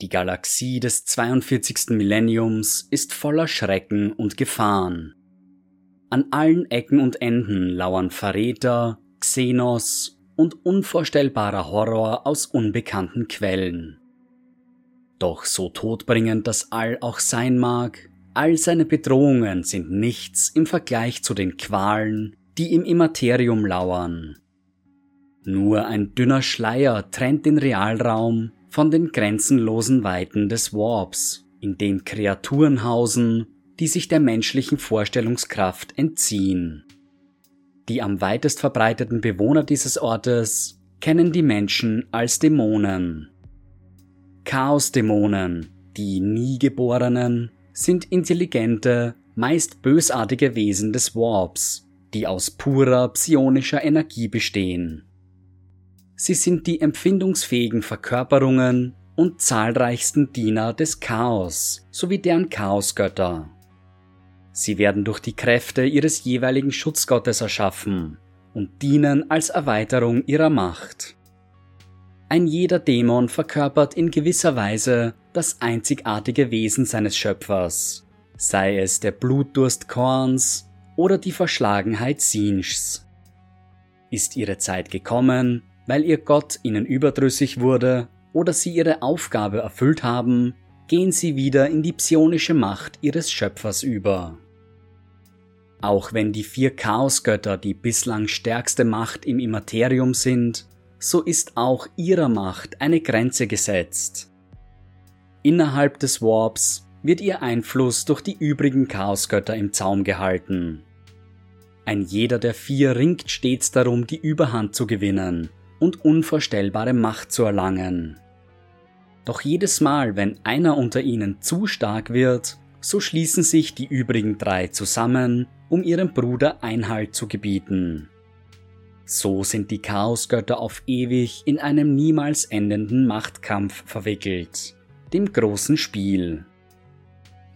Die Galaxie des 42. Millenniums ist voller Schrecken und Gefahren. An allen Ecken und Enden lauern Verräter, Xenos und unvorstellbarer Horror aus unbekannten Quellen. Doch so todbringend das All auch sein mag, all seine Bedrohungen sind nichts im Vergleich zu den Qualen, die im Immaterium lauern. Nur ein dünner Schleier trennt den Realraum von den grenzenlosen Weiten des Warps, in dem Kreaturen hausen, die sich der menschlichen Vorstellungskraft entziehen. Die am weitest verbreiteten Bewohner dieses Ortes kennen die Menschen als Dämonen. Chaosdämonen, die Niegeborenen, sind intelligente, meist bösartige Wesen des Warps, die aus purer psionischer Energie bestehen. Sie sind die empfindungsfähigen Verkörperungen und zahlreichsten Diener des Chaos sowie deren Chaosgötter. Sie werden durch die Kräfte ihres jeweiligen Schutzgottes erschaffen und dienen als Erweiterung ihrer Macht. Ein jeder Dämon verkörpert in gewisser Weise das einzigartige Wesen seines Schöpfers, sei es der Blutdurst Korns oder die Verschlagenheit Sinchs. Ist ihre Zeit gekommen, weil ihr Gott ihnen überdrüssig wurde oder sie ihre Aufgabe erfüllt haben, gehen sie wieder in die psionische Macht ihres Schöpfers über. Auch wenn die vier Chaosgötter die bislang stärkste Macht im Immaterium sind, so ist auch ihrer Macht eine Grenze gesetzt. Innerhalb des Warps wird ihr Einfluss durch die übrigen Chaosgötter im Zaum gehalten. Ein jeder der vier ringt stets darum, die Überhand zu gewinnen und unvorstellbare Macht zu erlangen. Doch jedes Mal, wenn einer unter ihnen zu stark wird, so schließen sich die übrigen drei zusammen, um ihrem Bruder Einhalt zu gebieten. So sind die Chaosgötter auf ewig in einem niemals endenden Machtkampf verwickelt, dem großen Spiel.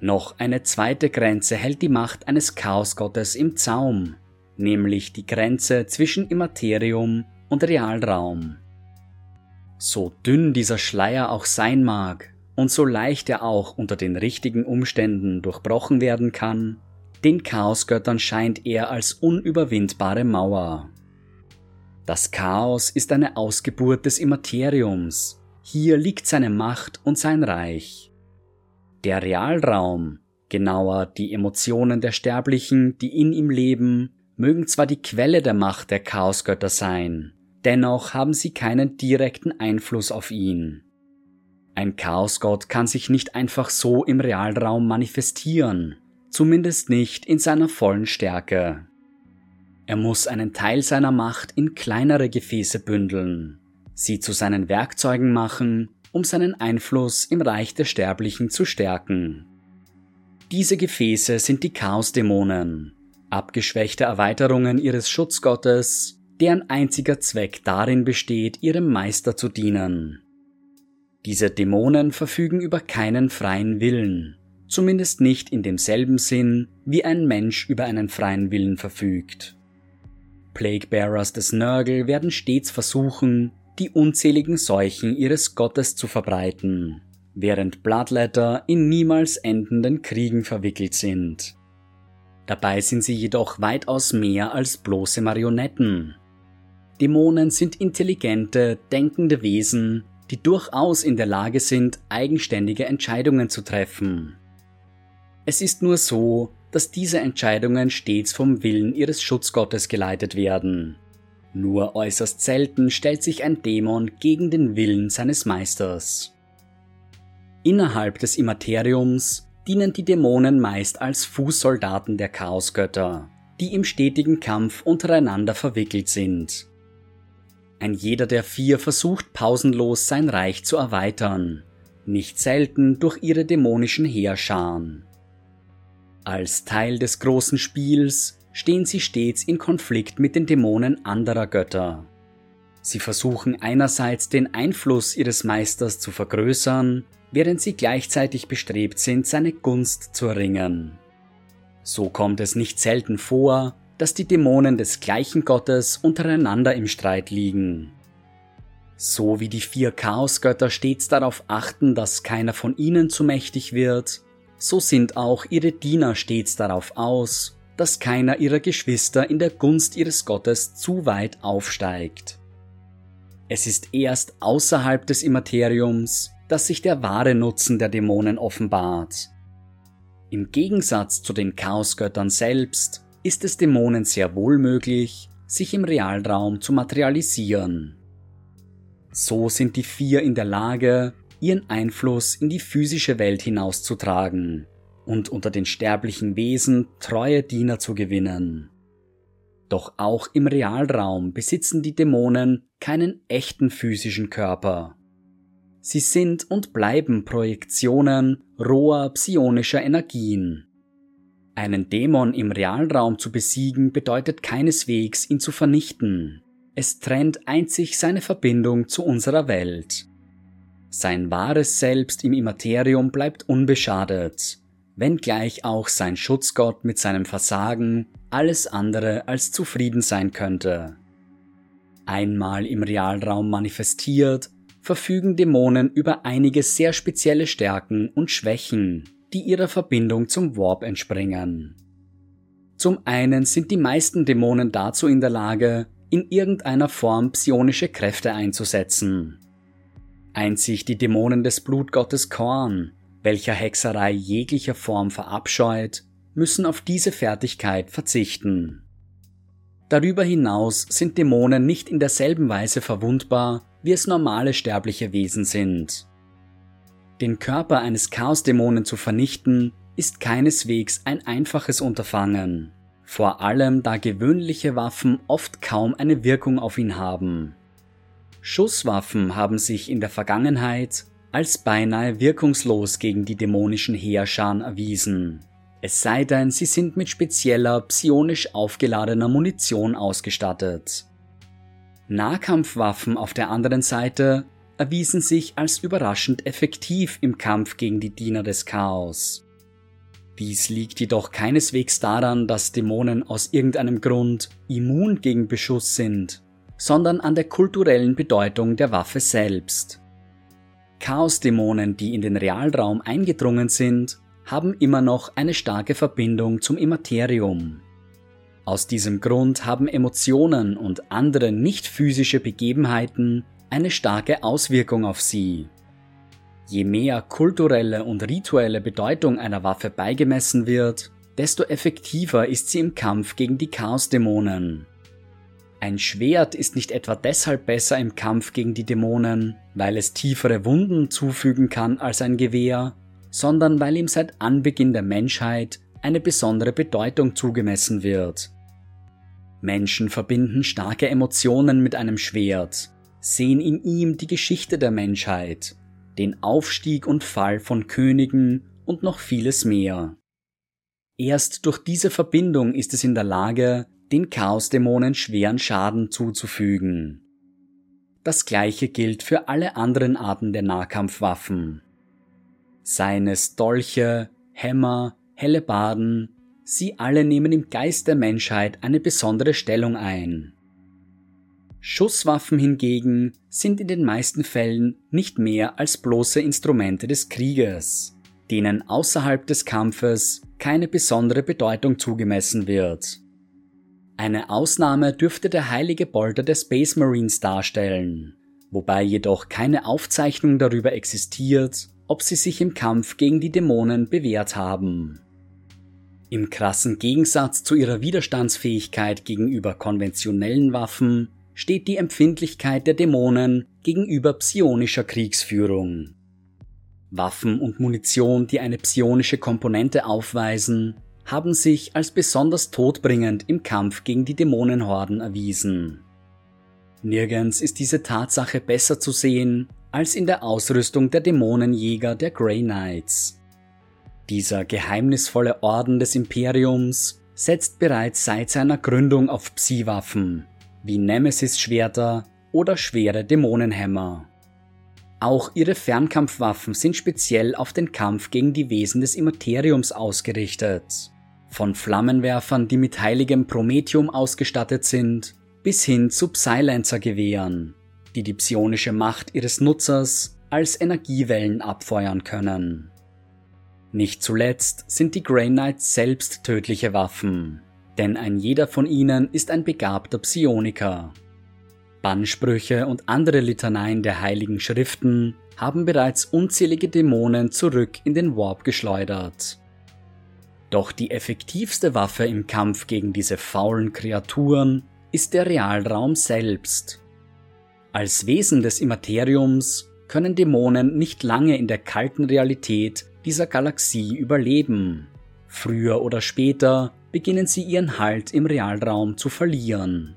Noch eine zweite Grenze hält die Macht eines Chaosgottes im Zaum, nämlich die Grenze zwischen Immaterium und Realraum. So dünn dieser Schleier auch sein mag und so leicht er auch unter den richtigen Umständen durchbrochen werden kann, den Chaosgöttern scheint er als unüberwindbare Mauer. Das Chaos ist eine Ausgeburt des Immateriums. Hier liegt seine Macht und sein Reich. Der Realraum, genauer die Emotionen der Sterblichen, die in ihm leben, mögen zwar die Quelle der Macht der Chaosgötter sein, dennoch haben sie keinen direkten Einfluss auf ihn. Ein Chaosgott kann sich nicht einfach so im Realraum manifestieren, zumindest nicht in seiner vollen Stärke. Er muss einen Teil seiner Macht in kleinere Gefäße bündeln, sie zu seinen Werkzeugen machen, um seinen Einfluss im Reich der Sterblichen zu stärken. Diese Gefäße sind die Chaosdämonen, abgeschwächte Erweiterungen ihres Schutzgottes, deren einziger Zweck darin besteht, ihrem Meister zu dienen. Diese Dämonen verfügen über keinen freien Willen, zumindest nicht in demselben Sinn, wie ein Mensch über einen freien Willen verfügt. Plaguebearers des Nörgel werden stets versuchen, die unzähligen Seuchen ihres Gottes zu verbreiten, während Bloodletter in niemals endenden Kriegen verwickelt sind. Dabei sind sie jedoch weitaus mehr als bloße Marionetten. Dämonen sind intelligente, denkende Wesen, die durchaus in der Lage sind, eigenständige Entscheidungen zu treffen. Es ist nur so, dass diese Entscheidungen stets vom Willen ihres Schutzgottes geleitet werden. Nur äußerst selten stellt sich ein Dämon gegen den Willen seines Meisters. Innerhalb des Immateriums dienen die Dämonen meist als Fußsoldaten der Chaosgötter, die im stetigen Kampf untereinander verwickelt sind. Ein jeder der vier versucht pausenlos sein Reich zu erweitern, nicht selten durch ihre dämonischen Heerscharen. Als Teil des großen Spiels stehen sie stets in Konflikt mit den Dämonen anderer Götter. Sie versuchen einerseits den Einfluss ihres Meisters zu vergrößern, während sie gleichzeitig bestrebt sind, seine Gunst zu erringen. So kommt es nicht selten vor, dass die Dämonen des gleichen Gottes untereinander im Streit liegen. So wie die vier Chaosgötter stets darauf achten, dass keiner von ihnen zu mächtig wird, so sind auch ihre Diener stets darauf aus, dass keiner ihrer Geschwister in der Gunst ihres Gottes zu weit aufsteigt. Es ist erst außerhalb des Immateriums, dass sich der wahre Nutzen der Dämonen offenbart. Im Gegensatz zu den Chaosgöttern selbst ist es Dämonen sehr wohl möglich, sich im Realraum zu materialisieren. So sind die vier in der Lage, ihren Einfluss in die physische Welt hinauszutragen und unter den sterblichen Wesen treue Diener zu gewinnen. Doch auch im Realraum besitzen die Dämonen keinen echten physischen Körper. Sie sind und bleiben Projektionen roher psionischer Energien. Einen Dämon im Realraum zu besiegen bedeutet keineswegs ihn zu vernichten. Es trennt einzig seine Verbindung zu unserer Welt. Sein wahres Selbst im Immaterium bleibt unbeschadet, wenngleich auch sein Schutzgott mit seinem Versagen alles andere als zufrieden sein könnte. Einmal im Realraum manifestiert, verfügen Dämonen über einige sehr spezielle Stärken und Schwächen, die ihrer Verbindung zum Warp entspringen. Zum einen sind die meisten Dämonen dazu in der Lage, in irgendeiner Form psionische Kräfte einzusetzen. Einzig die Dämonen des Blutgottes Korn, welcher Hexerei jeglicher Form verabscheut, müssen auf diese Fertigkeit verzichten. Darüber hinaus sind Dämonen nicht in derselben Weise verwundbar, wie es normale sterbliche Wesen sind. Den Körper eines Chaosdämonen zu vernichten, ist keineswegs ein einfaches Unterfangen vor allem da gewöhnliche Waffen oft kaum eine Wirkung auf ihn haben. Schusswaffen haben sich in der Vergangenheit als beinahe wirkungslos gegen die dämonischen Heerscharen erwiesen. Es sei denn, sie sind mit spezieller psionisch aufgeladener Munition ausgestattet. Nahkampfwaffen auf der anderen Seite erwiesen sich als überraschend effektiv im Kampf gegen die Diener des Chaos. Dies liegt jedoch keineswegs daran, dass Dämonen aus irgendeinem Grund immun gegen Beschuss sind, sondern an der kulturellen Bedeutung der Waffe selbst. Chaosdämonen, die in den Realraum eingedrungen sind, haben immer noch eine starke Verbindung zum Immaterium. Aus diesem Grund haben Emotionen und andere nicht physische Begebenheiten eine starke Auswirkung auf sie. Je mehr kulturelle und rituelle Bedeutung einer Waffe beigemessen wird, desto effektiver ist sie im Kampf gegen die Chaosdämonen. Ein Schwert ist nicht etwa deshalb besser im Kampf gegen die Dämonen, weil es tiefere Wunden zufügen kann als ein Gewehr, sondern weil ihm seit Anbeginn der Menschheit eine besondere Bedeutung zugemessen wird. Menschen verbinden starke Emotionen mit einem Schwert, sehen in ihm die Geschichte der Menschheit den Aufstieg und Fall von Königen und noch vieles mehr. Erst durch diese Verbindung ist es in der Lage, den Chaosdämonen schweren Schaden zuzufügen. Das gleiche gilt für alle anderen Arten der Nahkampfwaffen. Seien es Dolche, Hämmer, Hellebarden, sie alle nehmen im Geist der Menschheit eine besondere Stellung ein. Schusswaffen hingegen sind in den meisten Fällen nicht mehr als bloße Instrumente des Krieges, denen außerhalb des Kampfes keine besondere Bedeutung zugemessen wird. Eine Ausnahme dürfte der heilige Bolter der Space Marines darstellen, wobei jedoch keine Aufzeichnung darüber existiert, ob sie sich im Kampf gegen die Dämonen bewährt haben. Im krassen Gegensatz zu ihrer Widerstandsfähigkeit gegenüber konventionellen Waffen steht die Empfindlichkeit der Dämonen gegenüber psionischer Kriegsführung. Waffen und Munition, die eine psionische Komponente aufweisen, haben sich als besonders todbringend im Kampf gegen die Dämonenhorden erwiesen. Nirgends ist diese Tatsache besser zu sehen als in der Ausrüstung der Dämonenjäger der Grey Knights. Dieser geheimnisvolle Orden des Imperiums setzt bereits seit seiner Gründung auf Psi-Waffen wie Nemesis-Schwerter oder schwere Dämonenhämmer. Auch ihre Fernkampfwaffen sind speziell auf den Kampf gegen die Wesen des Immateriums ausgerichtet. Von Flammenwerfern, die mit heiligem Promethium ausgestattet sind, bis hin zu Psylancer-Gewehren, die die psionische Macht ihres Nutzers als Energiewellen abfeuern können. Nicht zuletzt sind die Grey Knights selbst tödliche Waffen, denn ein jeder von ihnen ist ein begabter Psioniker. Bannsprüche und andere Litaneien der heiligen Schriften haben bereits unzählige Dämonen zurück in den Warp geschleudert. Doch die effektivste Waffe im Kampf gegen diese faulen Kreaturen ist der Realraum selbst. Als Wesen des Immateriums können Dämonen nicht lange in der kalten Realität dieser Galaxie überleben. Früher oder später beginnen sie ihren Halt im Realraum zu verlieren.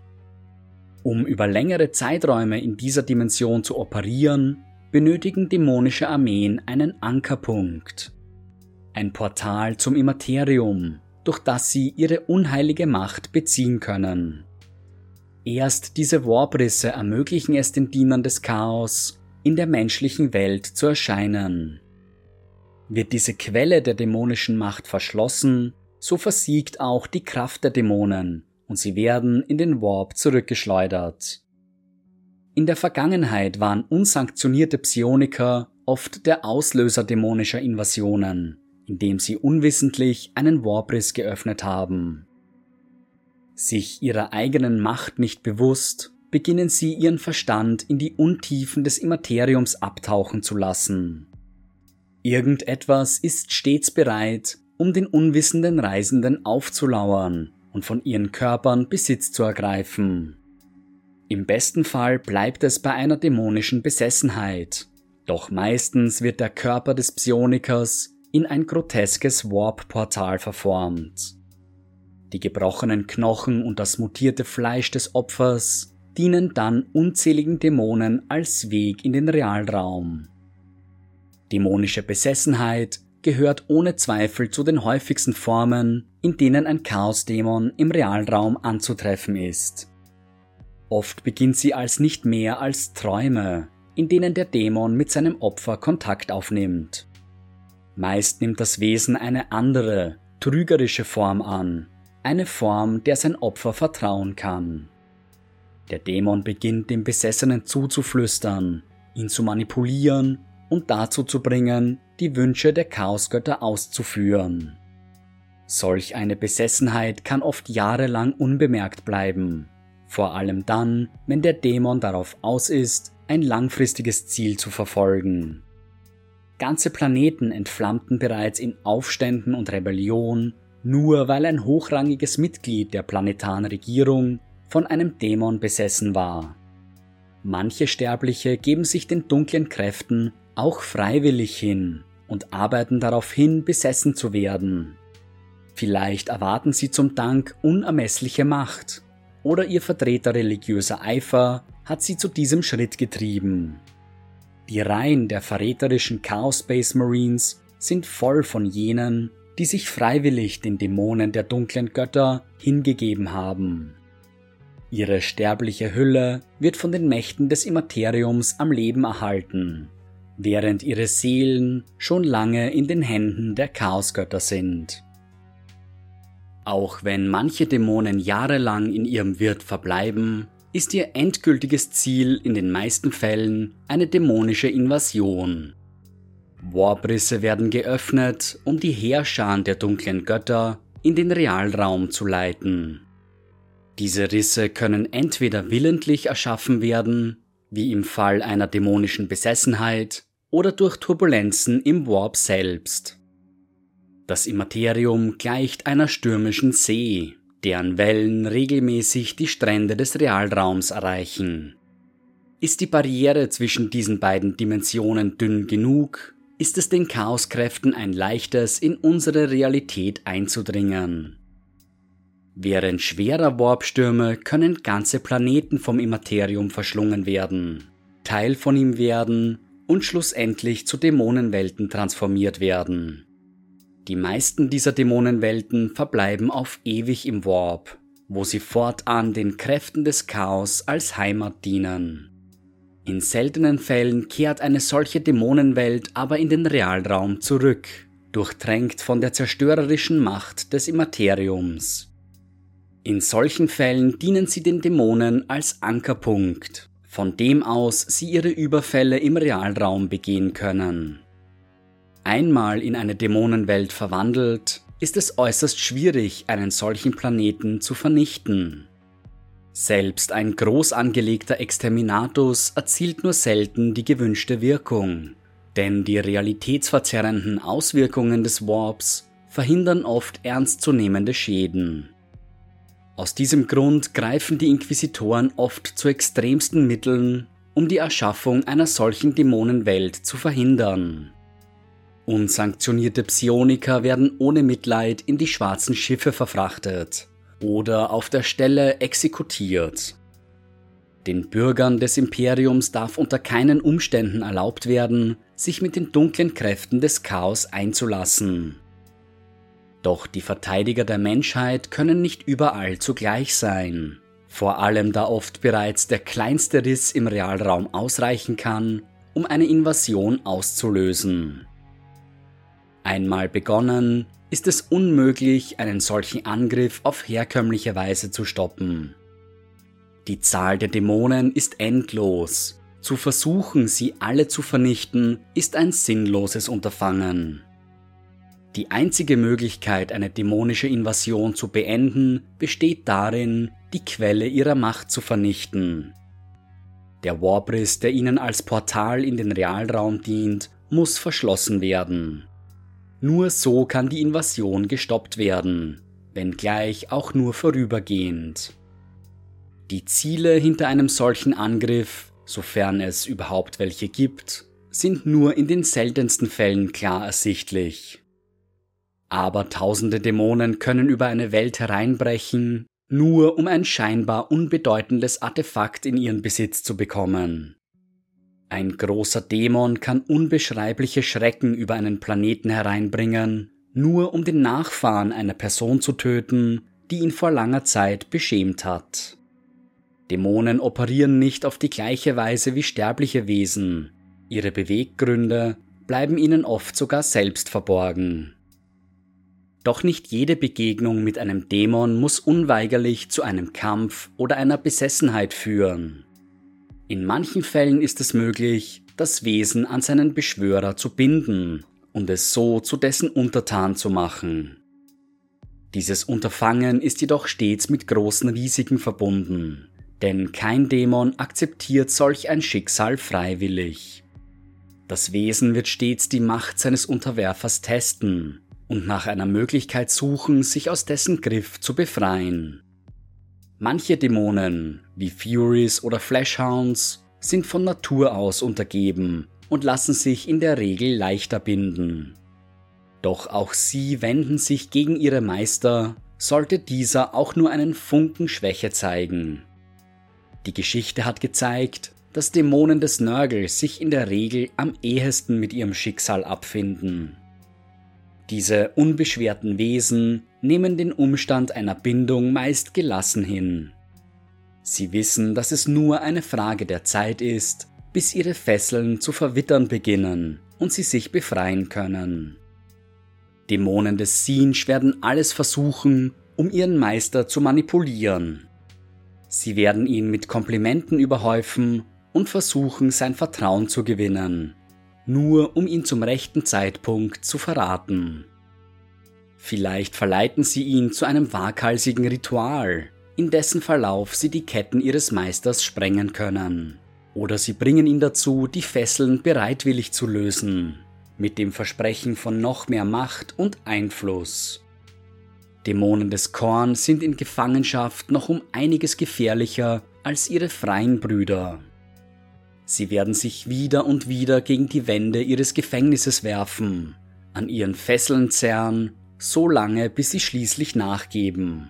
Um über längere Zeiträume in dieser Dimension zu operieren, benötigen dämonische Armeen einen Ankerpunkt. Ein Portal zum Immaterium, durch das sie ihre unheilige Macht beziehen können. Erst diese Warbrisse ermöglichen es den Dienern des Chaos, in der menschlichen Welt zu erscheinen. Wird diese Quelle der dämonischen Macht verschlossen, so versiegt auch die Kraft der Dämonen und sie werden in den Warp zurückgeschleudert. In der Vergangenheit waren unsanktionierte Psioniker oft der Auslöser dämonischer Invasionen, indem sie unwissentlich einen Warbriss geöffnet haben. Sich ihrer eigenen Macht nicht bewusst, beginnen sie ihren Verstand in die Untiefen des Immateriums abtauchen zu lassen. Irgendetwas ist stets bereit, um den unwissenden Reisenden aufzulauern und von ihren Körpern Besitz zu ergreifen. Im besten Fall bleibt es bei einer dämonischen Besessenheit, doch meistens wird der Körper des Psionikers in ein groteskes Warp-Portal verformt. Die gebrochenen Knochen und das mutierte Fleisch des Opfers dienen dann unzähligen Dämonen als Weg in den Realraum. Dämonische Besessenheit gehört ohne Zweifel zu den häufigsten Formen, in denen ein Chaosdämon im Realraum anzutreffen ist. Oft beginnt sie als nicht mehr als Träume, in denen der Dämon mit seinem Opfer Kontakt aufnimmt. Meist nimmt das Wesen eine andere, trügerische Form an, eine Form, der sein Opfer vertrauen kann. Der Dämon beginnt dem Besessenen zuzuflüstern, ihn zu manipulieren und dazu zu bringen, die Wünsche der Chaosgötter auszuführen. Solch eine Besessenheit kann oft jahrelang unbemerkt bleiben, vor allem dann, wenn der Dämon darauf aus ist, ein langfristiges Ziel zu verfolgen. Ganze Planeten entflammten bereits in Aufständen und Rebellion, nur weil ein hochrangiges Mitglied der planetaren Regierung von einem Dämon besessen war. Manche Sterbliche geben sich den dunklen Kräften auch freiwillig hin und arbeiten darauf hin, besessen zu werden. Vielleicht erwarten sie zum Dank unermessliche Macht oder ihr Vertreter religiöser Eifer hat sie zu diesem Schritt getrieben. Die Reihen der verräterischen Chaos Space Marines sind voll von jenen, die sich freiwillig den Dämonen der dunklen Götter hingegeben haben. Ihre sterbliche Hülle wird von den Mächten des Immateriums am Leben erhalten während ihre Seelen schon lange in den Händen der Chaosgötter sind. Auch wenn manche Dämonen jahrelang in ihrem Wirt verbleiben, ist ihr endgültiges Ziel in den meisten Fällen eine dämonische Invasion. Warbrisse werden geöffnet, um die Heerscharen der dunklen Götter in den Realraum zu leiten. Diese Risse können entweder willentlich erschaffen werden wie im Fall einer dämonischen Besessenheit, oder durch Turbulenzen im Warp selbst. Das Immaterium gleicht einer stürmischen See, deren Wellen regelmäßig die Strände des Realraums erreichen. Ist die Barriere zwischen diesen beiden Dimensionen dünn genug, ist es den Chaoskräften ein leichtes, in unsere Realität einzudringen. Während schwerer Warpstürme können ganze Planeten vom Immaterium verschlungen werden, Teil von ihm werden und schlussendlich zu Dämonenwelten transformiert werden. Die meisten dieser Dämonenwelten verbleiben auf ewig im Warp, wo sie fortan den Kräften des Chaos als Heimat dienen. In seltenen Fällen kehrt eine solche Dämonenwelt aber in den Realraum zurück, durchtränkt von der zerstörerischen Macht des Immateriums. In solchen Fällen dienen sie den Dämonen als Ankerpunkt, von dem aus sie ihre Überfälle im Realraum begehen können. Einmal in eine Dämonenwelt verwandelt, ist es äußerst schwierig, einen solchen Planeten zu vernichten. Selbst ein groß angelegter Exterminatus erzielt nur selten die gewünschte Wirkung, denn die realitätsverzerrenden Auswirkungen des Warps verhindern oft ernstzunehmende Schäden. Aus diesem Grund greifen die Inquisitoren oft zu extremsten Mitteln, um die Erschaffung einer solchen Dämonenwelt zu verhindern. Unsanktionierte Psioniker werden ohne Mitleid in die schwarzen Schiffe verfrachtet oder auf der Stelle exekutiert. Den Bürgern des Imperiums darf unter keinen Umständen erlaubt werden, sich mit den dunklen Kräften des Chaos einzulassen. Doch die Verteidiger der Menschheit können nicht überall zugleich sein, vor allem da oft bereits der kleinste Riss im Realraum ausreichen kann, um eine Invasion auszulösen. Einmal begonnen, ist es unmöglich, einen solchen Angriff auf herkömmliche Weise zu stoppen. Die Zahl der Dämonen ist endlos. Zu versuchen, sie alle zu vernichten, ist ein sinnloses Unterfangen. Die einzige Möglichkeit, eine dämonische Invasion zu beenden, besteht darin, die Quelle ihrer Macht zu vernichten. Der Warbriss, der ihnen als Portal in den Realraum dient, muss verschlossen werden. Nur so kann die Invasion gestoppt werden, wenngleich auch nur vorübergehend. Die Ziele hinter einem solchen Angriff, sofern es überhaupt welche gibt, sind nur in den seltensten Fällen klar ersichtlich. Aber tausende Dämonen können über eine Welt hereinbrechen, nur um ein scheinbar unbedeutendes Artefakt in ihren Besitz zu bekommen. Ein großer Dämon kann unbeschreibliche Schrecken über einen Planeten hereinbringen, nur um den Nachfahren einer Person zu töten, die ihn vor langer Zeit beschämt hat. Dämonen operieren nicht auf die gleiche Weise wie sterbliche Wesen. Ihre Beweggründe bleiben ihnen oft sogar selbst verborgen. Doch nicht jede Begegnung mit einem Dämon muss unweigerlich zu einem Kampf oder einer Besessenheit führen. In manchen Fällen ist es möglich, das Wesen an seinen Beschwörer zu binden und es so zu dessen Untertan zu machen. Dieses Unterfangen ist jedoch stets mit großen Risiken verbunden, denn kein Dämon akzeptiert solch ein Schicksal freiwillig. Das Wesen wird stets die Macht seines Unterwerfers testen und nach einer Möglichkeit suchen, sich aus dessen Griff zu befreien. Manche Dämonen, wie Furies oder Flashhounds, sind von Natur aus untergeben und lassen sich in der Regel leichter binden. Doch auch sie wenden sich gegen ihre Meister, sollte dieser auch nur einen Funken Schwäche zeigen. Die Geschichte hat gezeigt, dass Dämonen des Nörgel sich in der Regel am ehesten mit ihrem Schicksal abfinden. Diese unbeschwerten Wesen nehmen den Umstand einer Bindung meist gelassen hin. Sie wissen, dass es nur eine Frage der Zeit ist, bis ihre Fesseln zu verwittern beginnen und sie sich befreien können. Dämonen des Sinch werden alles versuchen, um ihren Meister zu manipulieren. Sie werden ihn mit Komplimenten überhäufen und versuchen, sein Vertrauen zu gewinnen, nur um ihn zum rechten Zeitpunkt zu verraten. Vielleicht verleiten sie ihn zu einem waghalsigen Ritual, in dessen Verlauf sie die Ketten ihres Meisters sprengen können. Oder sie bringen ihn dazu, die Fesseln bereitwillig zu lösen, mit dem Versprechen von noch mehr Macht und Einfluss. Dämonen des Korn sind in Gefangenschaft noch um einiges gefährlicher als ihre freien Brüder. Sie werden sich wieder und wieder gegen die Wände ihres Gefängnisses werfen, an ihren Fesseln zerren so lange, bis sie schließlich nachgeben.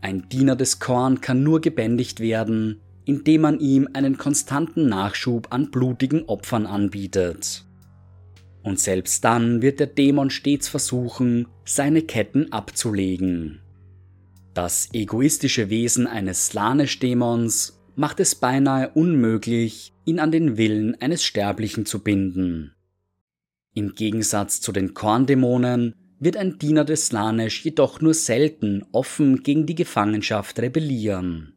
Ein Diener des Korn kann nur gebändigt werden, indem man ihm einen konstanten Nachschub an blutigen Opfern anbietet. Und selbst dann wird der Dämon stets versuchen, seine Ketten abzulegen. Das egoistische Wesen eines Slanisch-Dämons macht es beinahe unmöglich, ihn an den Willen eines Sterblichen zu binden. Im Gegensatz zu den Korndämonen wird ein Diener des Slanesh jedoch nur selten offen gegen die Gefangenschaft rebellieren.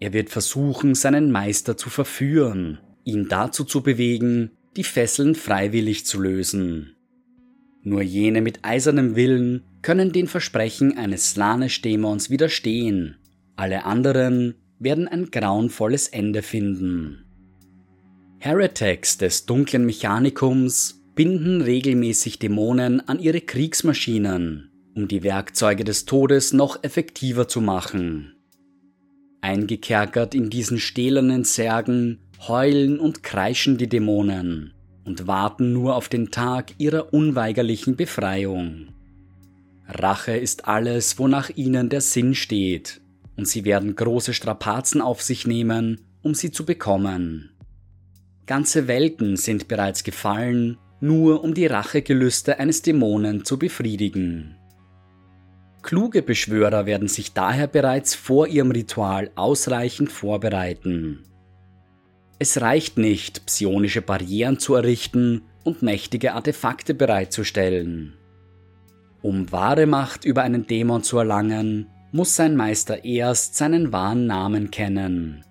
Er wird versuchen, seinen Meister zu verführen, ihn dazu zu bewegen, die Fesseln freiwillig zu lösen. Nur jene mit eisernem Willen können den Versprechen eines Slanesh-Dämons widerstehen, alle anderen werden ein grauenvolles Ende finden. Heretics des dunklen Mechanikums binden regelmäßig Dämonen an ihre Kriegsmaschinen, um die Werkzeuge des Todes noch effektiver zu machen. Eingekerkert in diesen stählernen Särgen heulen und kreischen die Dämonen und warten nur auf den Tag ihrer unweigerlichen Befreiung. Rache ist alles, wonach ihnen der Sinn steht, und sie werden große Strapazen auf sich nehmen, um sie zu bekommen. Ganze Welten sind bereits gefallen, nur um die Rachegelüste eines Dämonen zu befriedigen. Kluge Beschwörer werden sich daher bereits vor ihrem Ritual ausreichend vorbereiten. Es reicht nicht, psionische Barrieren zu errichten und mächtige Artefakte bereitzustellen. Um wahre Macht über einen Dämon zu erlangen, muss sein Meister erst seinen wahren Namen kennen.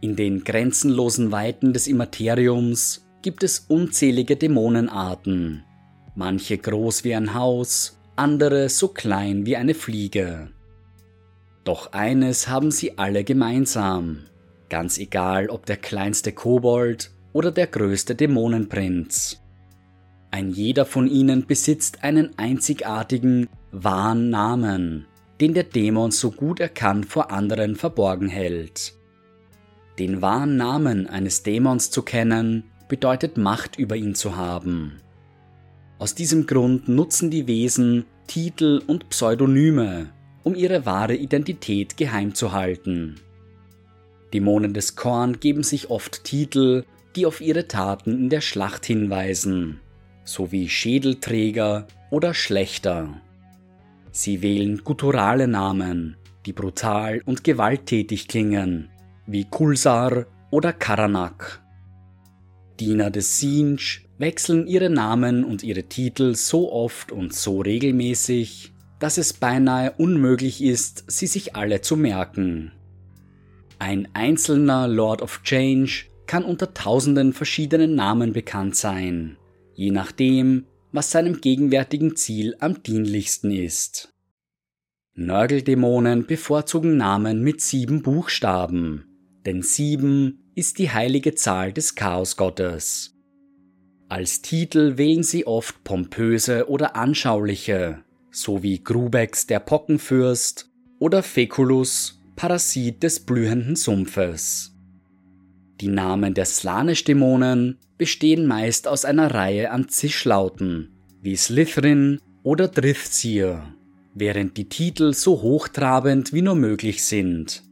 In den grenzenlosen Weiten des Immateriums gibt es unzählige Dämonenarten, manche groß wie ein Haus, andere so klein wie eine Fliege. Doch eines haben sie alle gemeinsam, ganz egal ob der kleinste Kobold oder der größte Dämonenprinz. Ein jeder von ihnen besitzt einen einzigartigen, wahren Namen, den der Dämon so gut er kann vor anderen verborgen hält. Den wahren Namen eines Dämons zu kennen, bedeutet Macht über ihn zu haben. Aus diesem Grund nutzen die Wesen Titel und Pseudonyme, um ihre wahre Identität geheim zu halten. Dämonen des Korn geben sich oft Titel, die auf ihre Taten in der Schlacht hinweisen, sowie Schädelträger oder Schlechter. Sie wählen gutturale Namen, die brutal und gewalttätig klingen, wie Kulsar oder Karanak. Diener des Sinj wechseln ihre Namen und ihre Titel so oft und so regelmäßig, dass es beinahe unmöglich ist, sie sich alle zu merken. Ein einzelner Lord of Change kann unter tausenden verschiedenen Namen bekannt sein, je nachdem, was seinem gegenwärtigen Ziel am dienlichsten ist. Nörgeldämonen bevorzugen Namen mit sieben Buchstaben, denn sieben ist die heilige Zahl des Chaosgottes. Als Titel wählen sie oft pompöse oder anschauliche, so wie Grubex der Pockenfürst oder Feculus, Parasit des blühenden Sumpfes. Die Namen der Slanisch-Dämonen bestehen meist aus einer Reihe an Zischlauten, wie Slytherin oder Driftsir, während die Titel so hochtrabend wie nur möglich sind.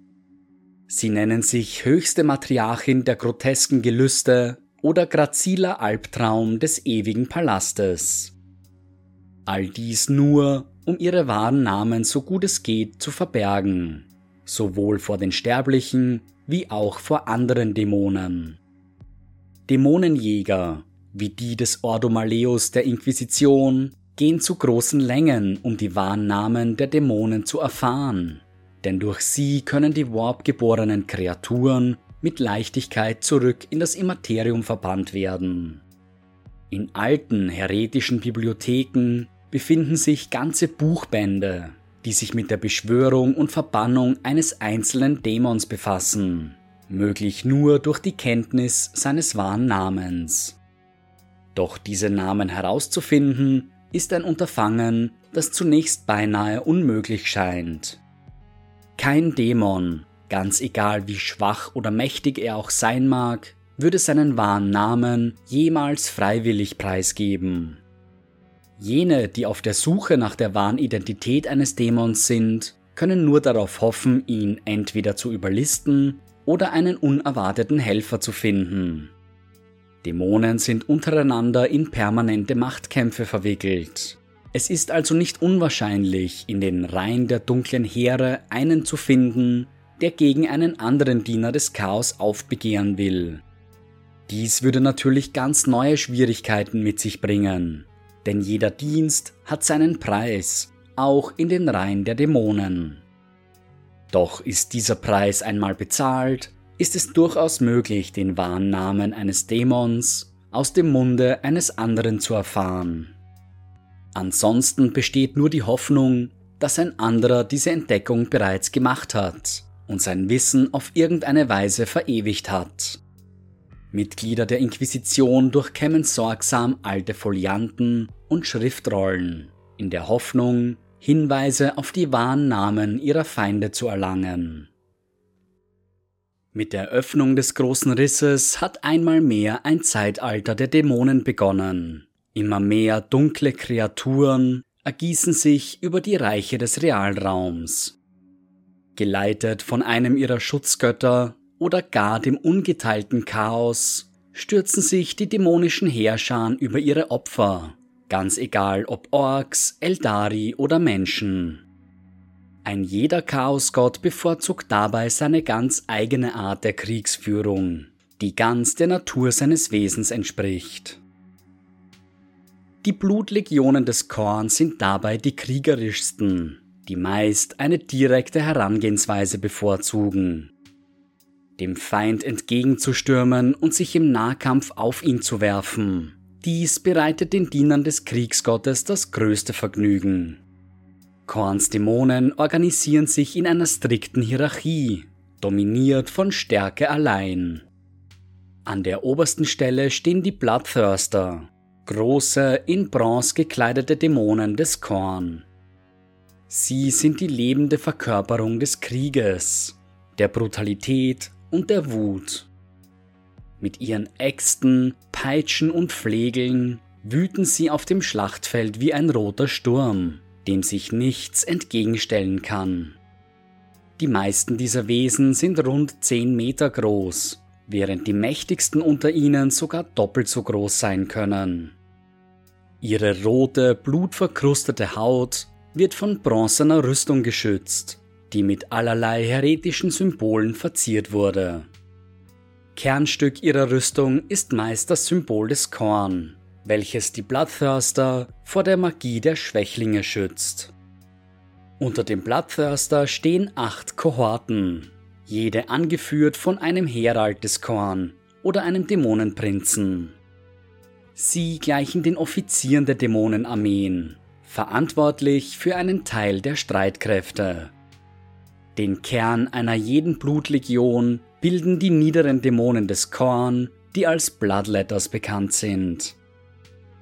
Sie nennen sich höchste Matriarchin der grotesken Gelüste oder graziler Albtraum des ewigen Palastes. All dies nur, um ihre wahren Namen so gut es geht zu verbergen, sowohl vor den Sterblichen wie auch vor anderen Dämonen. Dämonenjäger, wie die des Ordo Maleus der Inquisition, gehen zu großen Längen, um die wahren Namen der Dämonen zu erfahren, denn durch sie können die Warp-geborenen Kreaturen mit Leichtigkeit zurück in das Immaterium verbannt werden. In alten heretischen Bibliotheken befinden sich ganze Buchbände, die sich mit der Beschwörung und Verbannung eines einzelnen Dämons befassen, möglich nur durch die Kenntnis seines wahren Namens. Doch diese Namen herauszufinden, ist ein Unterfangen, das zunächst beinahe unmöglich scheint. Kein Dämon, ganz egal wie schwach oder mächtig er auch sein mag, würde seinen wahren Namen jemals freiwillig preisgeben. Jene, die auf der Suche nach der wahren Identität eines Dämons sind, können nur darauf hoffen, ihn entweder zu überlisten oder einen unerwarteten Helfer zu finden. Dämonen sind untereinander in permanente Machtkämpfe verwickelt. Es ist also nicht unwahrscheinlich, in den Reihen der dunklen Heere einen zu finden, der gegen einen anderen Diener des Chaos aufbegehren will. Dies würde natürlich ganz neue Schwierigkeiten mit sich bringen, denn jeder Dienst hat seinen Preis, auch in den Reihen der Dämonen. Doch ist dieser Preis einmal bezahlt, ist es durchaus möglich, den wahren Namen eines Dämons aus dem Munde eines anderen zu erfahren. Ansonsten besteht nur die Hoffnung, dass ein anderer diese Entdeckung bereits gemacht hat und sein Wissen auf irgendeine Weise verewigt hat. Mitglieder der Inquisition durchkämmen sorgsam alte Folianten und Schriftrollen, in der Hoffnung, Hinweise auf die wahren Namen ihrer Feinde zu erlangen. Mit der Öffnung des großen Risses hat einmal mehr ein Zeitalter der Dämonen begonnen. Immer mehr dunkle Kreaturen ergießen sich über die Reiche des Realraums. Geleitet von einem ihrer Schutzgötter oder gar dem ungeteilten Chaos, stürzen sich die dämonischen Herrscher über ihre Opfer, ganz egal ob Orks, Eldari oder Menschen. Ein jeder Chaosgott bevorzugt dabei seine ganz eigene Art der Kriegsführung, die ganz der Natur seines Wesens entspricht. Die Blutlegionen des Korn sind dabei die kriegerischsten, die meist eine direkte Herangehensweise bevorzugen. Dem Feind entgegenzustürmen und sich im Nahkampf auf ihn zu werfen, dies bereitet den Dienern des Kriegsgottes das größte Vergnügen. Korns Dämonen organisieren sich in einer strikten Hierarchie, dominiert von Stärke allein. An der obersten Stelle stehen die Bloodthirster, große, in Bronze gekleidete Dämonen des Korn. Sie sind die lebende Verkörperung des Krieges, der Brutalität und der Wut. Mit ihren Äxten, Peitschen und Flegeln wüten sie auf dem Schlachtfeld wie ein roter Sturm, dem sich nichts entgegenstellen kann. Die meisten dieser Wesen sind rund 10 Meter groß, während die mächtigsten unter ihnen sogar doppelt so groß sein können. Ihre rote, blutverkrustete Haut wird von bronzener Rüstung geschützt, die mit allerlei heretischen Symbolen verziert wurde. Kernstück ihrer Rüstung ist meist das Symbol des Korn, welches die Bloodthirster vor der Magie der Schwächlinge schützt. Unter dem Bloodthirster stehen acht Kohorten, jede angeführt von einem Herald des Korn oder einem Dämonenprinzen. Sie gleichen den Offizieren der Dämonenarmeen, verantwortlich für einen Teil der Streitkräfte. Den Kern einer jeden Blutlegion bilden die niederen Dämonen des Korn, die als Bloodletters bekannt sind.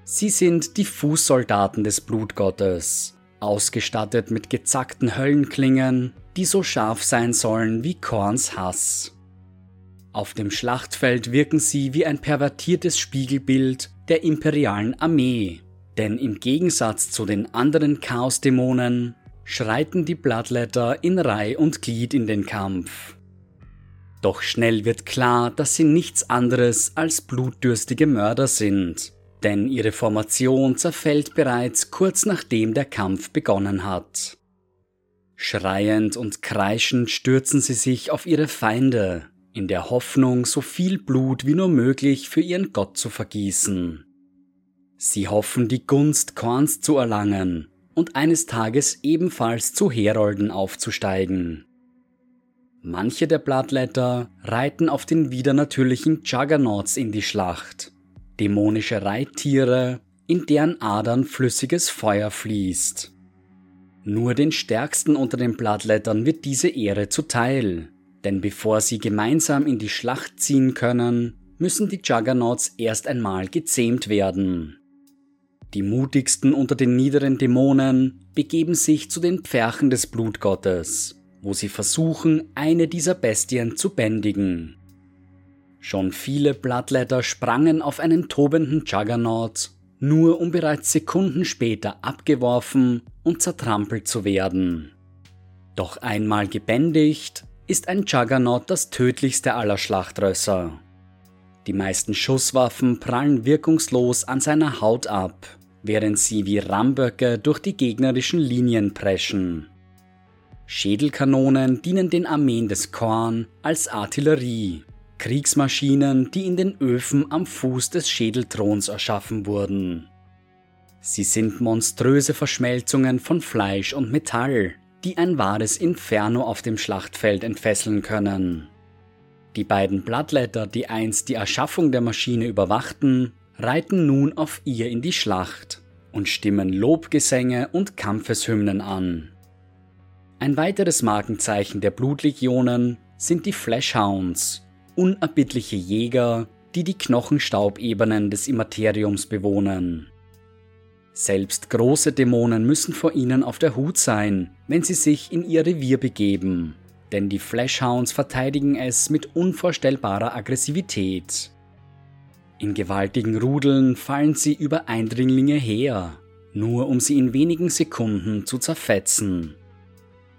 Sie sind die Fußsoldaten des Blutgottes, ausgestattet mit gezackten Höllenklingen, die so scharf sein sollen wie Korns Hass. Auf dem Schlachtfeld wirken sie wie ein pervertiertes Spiegelbild der imperialen Armee, denn im Gegensatz zu den anderen Chaosdämonen schreiten die Bloodletter in Reih und Glied in den Kampf. Doch schnell wird klar, dass sie nichts anderes als blutdürstige Mörder sind, denn ihre Formation zerfällt bereits kurz nachdem der Kampf begonnen hat. Schreiend und kreischend stürzen sie sich auf ihre Feinde, in der Hoffnung, so viel Blut wie nur möglich für ihren Gott zu vergießen. Sie hoffen, die Gunst Korns zu erlangen und eines Tages ebenfalls zu Herolden aufzusteigen. Manche der Blattletter reiten auf den widernatürlichen Juggernauts in die Schlacht, dämonische Reittiere, in deren Adern flüssiges Feuer fließt. Nur den Stärksten unter den Blattlettern wird diese Ehre zuteil, denn bevor sie gemeinsam in die Schlacht ziehen können, müssen die Juggernauts erst einmal gezähmt werden. Die mutigsten unter den niederen Dämonen begeben sich zu den Pferchen des Blutgottes, wo sie versuchen, eine dieser Bestien zu bändigen. Schon viele Bloodletter sprangen auf einen tobenden Juggernaut, nur um bereits Sekunden später abgeworfen und zertrampelt zu werden. Doch einmal gebändigt, ist ein Juggernaut das tödlichste aller Schlachtrösser. Die meisten Schusswaffen prallen wirkungslos an seiner Haut ab, während sie wie Ramböcke durch die gegnerischen Linien preschen. Schädelkanonen dienen den Armeen des Korn als Artillerie, Kriegsmaschinen, die in den Öfen am Fuß des Schädelthrons erschaffen wurden. Sie sind monströse Verschmelzungen von Fleisch und Metall, die ein wahres Inferno auf dem Schlachtfeld entfesseln können. Die beiden Blattletter, die einst die Erschaffung der Maschine überwachten, reiten nun auf ihr in die Schlacht und stimmen Lobgesänge und Kampfeshymnen an. Ein weiteres Markenzeichen der Blutlegionen sind die Flashhounds, unerbittliche Jäger, die die Knochenstaubebenen des Immateriums bewohnen. Selbst große Dämonen müssen vor ihnen auf der Hut sein, wenn sie sich in ihr Revier begeben, denn die Flashhounds verteidigen es mit unvorstellbarer Aggressivität. In gewaltigen Rudeln fallen sie über Eindringlinge her, nur um sie in wenigen Sekunden zu zerfetzen.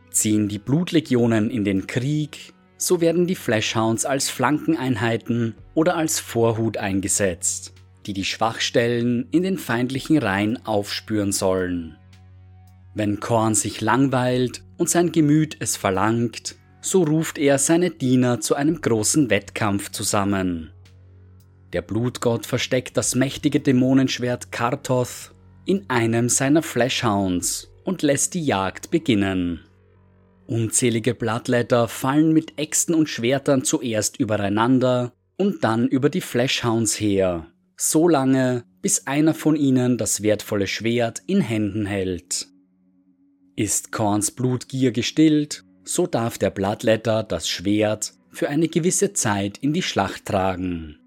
Ziehen die Blutlegionen in den Krieg, so werden die Flashhounds als Flankeneinheiten oder als Vorhut eingesetzt, die die Schwachstellen in den feindlichen Reihen aufspüren sollen. Wenn Korn sich langweilt und sein Gemüt es verlangt, so ruft er seine Diener zu einem großen Wettkampf zusammen. Der Blutgott versteckt das mächtige Dämonenschwert Kartoth in einem seiner Flashhounds und lässt die Jagd beginnen. Unzählige Blattletter fallen mit Äxten und Schwertern zuerst übereinander und dann über die Flashhounds her, so lange, bis einer von ihnen das wertvolle Schwert in Händen hält. Ist Korns Blutgier gestillt, so darf der Blattletter das Schwert für eine gewisse Zeit in die Schlacht tragen.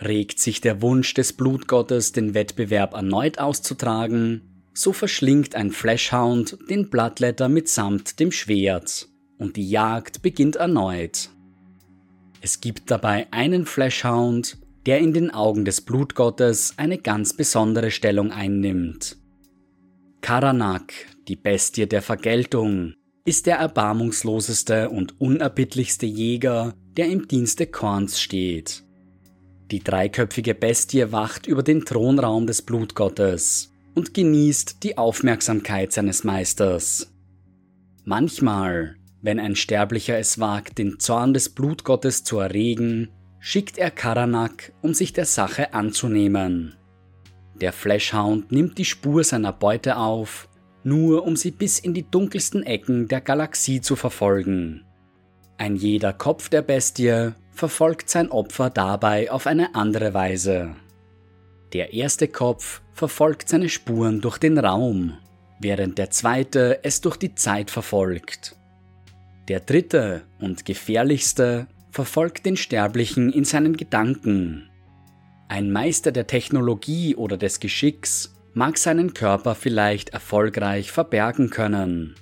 Regt sich der Wunsch des Blutgottes, den Wettbewerb erneut auszutragen, so verschlingt ein Flashhound den Bloodletter mitsamt dem Schwert und die Jagd beginnt erneut. Es gibt dabei einen Flashhound, der in den Augen des Blutgottes eine ganz besondere Stellung einnimmt. Karanak, die Bestie der Vergeltung, ist der erbarmungsloseste und unerbittlichste Jäger, der im Dienste Korns steht. Die dreiköpfige Bestie wacht über den Thronraum des Blutgottes und genießt die Aufmerksamkeit seines Meisters. Manchmal, wenn ein Sterblicher es wagt, den Zorn des Blutgottes zu erregen, schickt er Karanak, um sich der Sache anzunehmen. Der Flashhound nimmt die Spur seiner Beute auf, nur um sie bis in die dunkelsten Ecken der Galaxie zu verfolgen. Ein jeder Kopf der Bestie verfolgt sein Opfer dabei auf eine andere Weise. Der erste Kopf verfolgt seine Spuren durch den Raum, während der zweite es durch die Zeit verfolgt. Der dritte und gefährlichste verfolgt den Sterblichen in seinen Gedanken. Ein Meister der Technologie oder des Geschicks mag seinen Körper vielleicht erfolgreich verbergen können,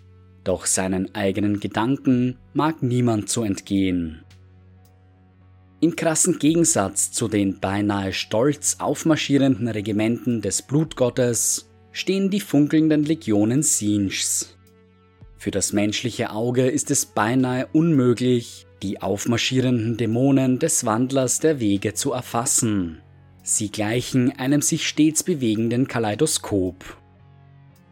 doch seinen eigenen Gedanken mag niemand zu entgehen. Im krassen Gegensatz zu den beinahe stolz aufmarschierenden Regimenten des Blutgottes stehen die funkelnden Legionen Sinchs. Für das menschliche Auge ist es beinahe unmöglich, die aufmarschierenden Dämonen des Wandlers der Wege zu erfassen. Sie gleichen einem sich stets bewegenden Kaleidoskop.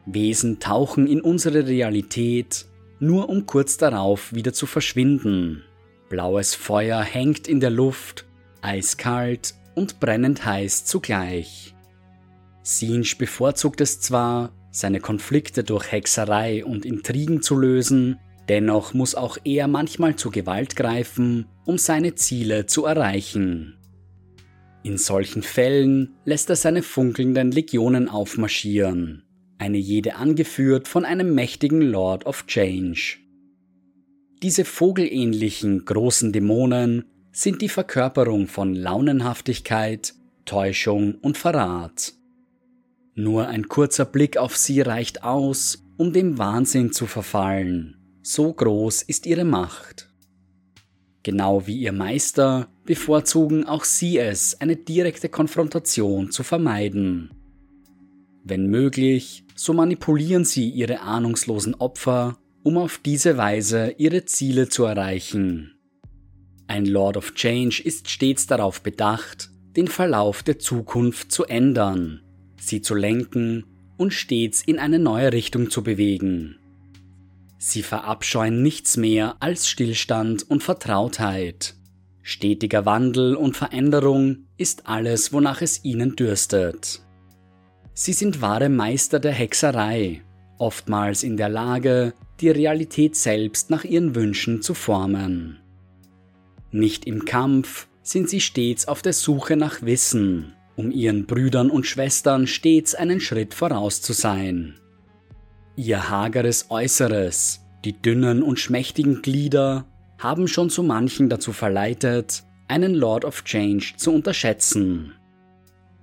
Wesen tauchen in unsere Realität, nur um kurz darauf wieder zu verschwinden. Blaues Feuer hängt in der Luft, eiskalt und brennend heiß zugleich. Sinch bevorzugt es zwar, seine Konflikte durch Hexerei und Intrigen zu lösen, dennoch muss auch er manchmal zu Gewalt greifen, um seine Ziele zu erreichen. In solchen Fällen lässt er seine funkelnden Legionen aufmarschieren, eine jede angeführt von einem mächtigen Lord of Change. Diese vogelähnlichen großen Dämonen sind die Verkörperung von Launenhaftigkeit, Täuschung und Verrat. Nur ein kurzer Blick auf sie reicht aus, um dem Wahnsinn zu verfallen. So groß ist ihre Macht. Genau wie ihr Meister bevorzugen auch sie es, eine direkte Konfrontation zu vermeiden. Wenn möglich, so manipulieren sie ihre ahnungslosen Opfer um auf diese Weise ihre Ziele zu erreichen. Ein Lord of Change ist stets darauf bedacht, den Verlauf der Zukunft zu ändern, sie zu lenken und stets in eine neue Richtung zu bewegen. Sie verabscheuen nichts mehr als Stillstand und Vertrautheit. Stetiger Wandel und Veränderung ist alles, wonach es ihnen dürstet. Sie sind wahre Meister der Hexerei, oftmals in der Lage, die Realität selbst nach ihren Wünschen zu formen. Nicht im Kampf sind sie stets auf der Suche nach Wissen, um ihren Brüdern und Schwestern stets einen Schritt voraus zu sein. Ihr hageres Äußeres, die dünnen und schmächtigen Glieder haben schon so manchen dazu verleitet, einen Lord of Change zu unterschätzen.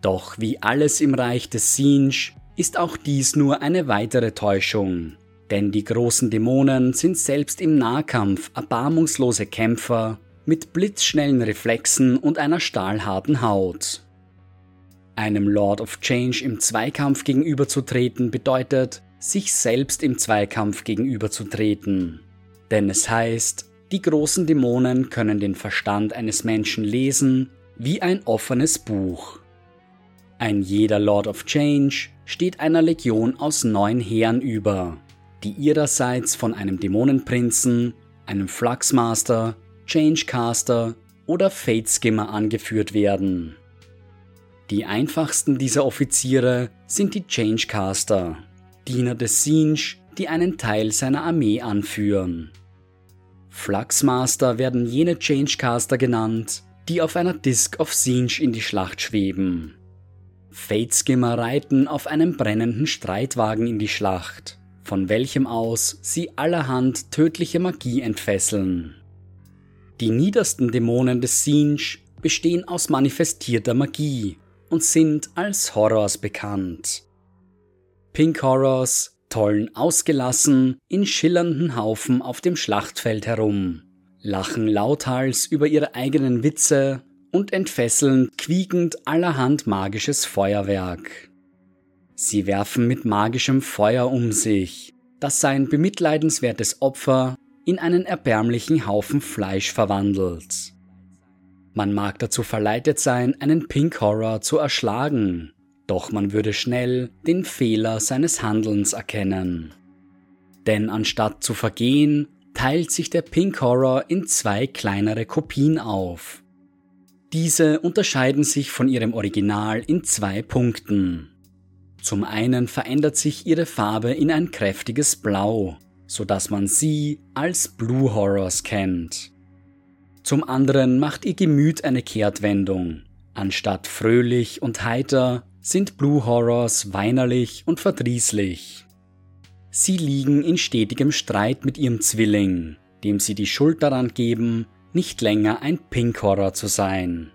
Doch wie alles im Reich des Sinj ist auch dies nur eine weitere Täuschung, denn die großen Dämonen sind selbst im Nahkampf erbarmungslose Kämpfer mit blitzschnellen Reflexen und einer stahlharten Haut. Einem Lord of Change im Zweikampf gegenüberzutreten bedeutet, sich selbst im Zweikampf gegenüberzutreten. Denn es heißt, die großen Dämonen können den Verstand eines Menschen lesen wie ein offenes Buch. Ein jeder Lord of Change steht einer Legion aus neun Heeren über, die ihrerseits von einem Dämonenprinzen, einem Fluxmaster, Changecaster oder Fateskimmer angeführt werden. Die einfachsten dieser Offiziere sind die Changecaster, Diener des Sinj, die einen Teil seiner Armee anführen. Fluxmaster werden jene Changecaster genannt, die auf einer Disk of Sinj in die Schlacht schweben. Fateskimmer reiten auf einem brennenden Streitwagen in die Schlacht, von welchem aus sie allerhand tödliche Magie entfesseln. Die niedersten Dämonen des Sinj bestehen aus manifestierter Magie und sind als Horrors bekannt. Pink Horrors tollen ausgelassen in schillernden Haufen auf dem Schlachtfeld herum, lachen lauthals über ihre eigenen Witze und entfesseln quiekend allerhand magisches Feuerwerk. Sie werfen mit magischem Feuer um sich, das sein bemitleidenswertes Opfer in einen erbärmlichen Haufen Fleisch verwandelt. Man mag dazu verleitet sein, einen Pink Horror zu erschlagen, doch man würde schnell den Fehler seines Handelns erkennen. Denn anstatt zu vergehen, teilt sich der Pink Horror in zwei kleinere Kopien auf. Diese unterscheiden sich von ihrem Original in zwei Punkten. Zum einen verändert sich ihre Farbe in ein kräftiges Blau, so dass man sie als Blue Horrors kennt. Zum anderen macht ihr Gemüt eine Kehrtwendung. Anstatt fröhlich und heiter sind Blue Horrors weinerlich und verdrießlich. Sie liegen in stetigem Streit mit ihrem Zwilling, dem sie die Schuld daran geben, nicht länger ein Pink Horror zu sein.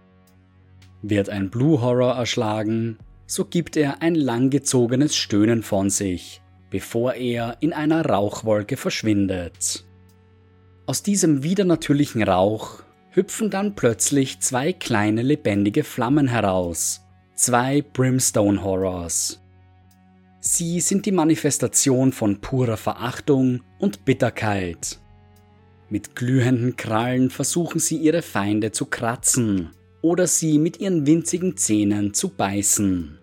Wird ein Blue Horror erschlagen, so gibt er ein langgezogenes Stöhnen von sich, bevor er in einer Rauchwolke verschwindet. Aus diesem widernatürlichen Rauch hüpfen dann plötzlich zwei kleine lebendige Flammen heraus, zwei Brimstone Horrors. Sie sind die Manifestation von purer Verachtung und Bitterkeit. Mit glühenden Krallen versuchen sie ihre Feinde zu kratzen oder sie mit ihren winzigen Zähnen zu beißen.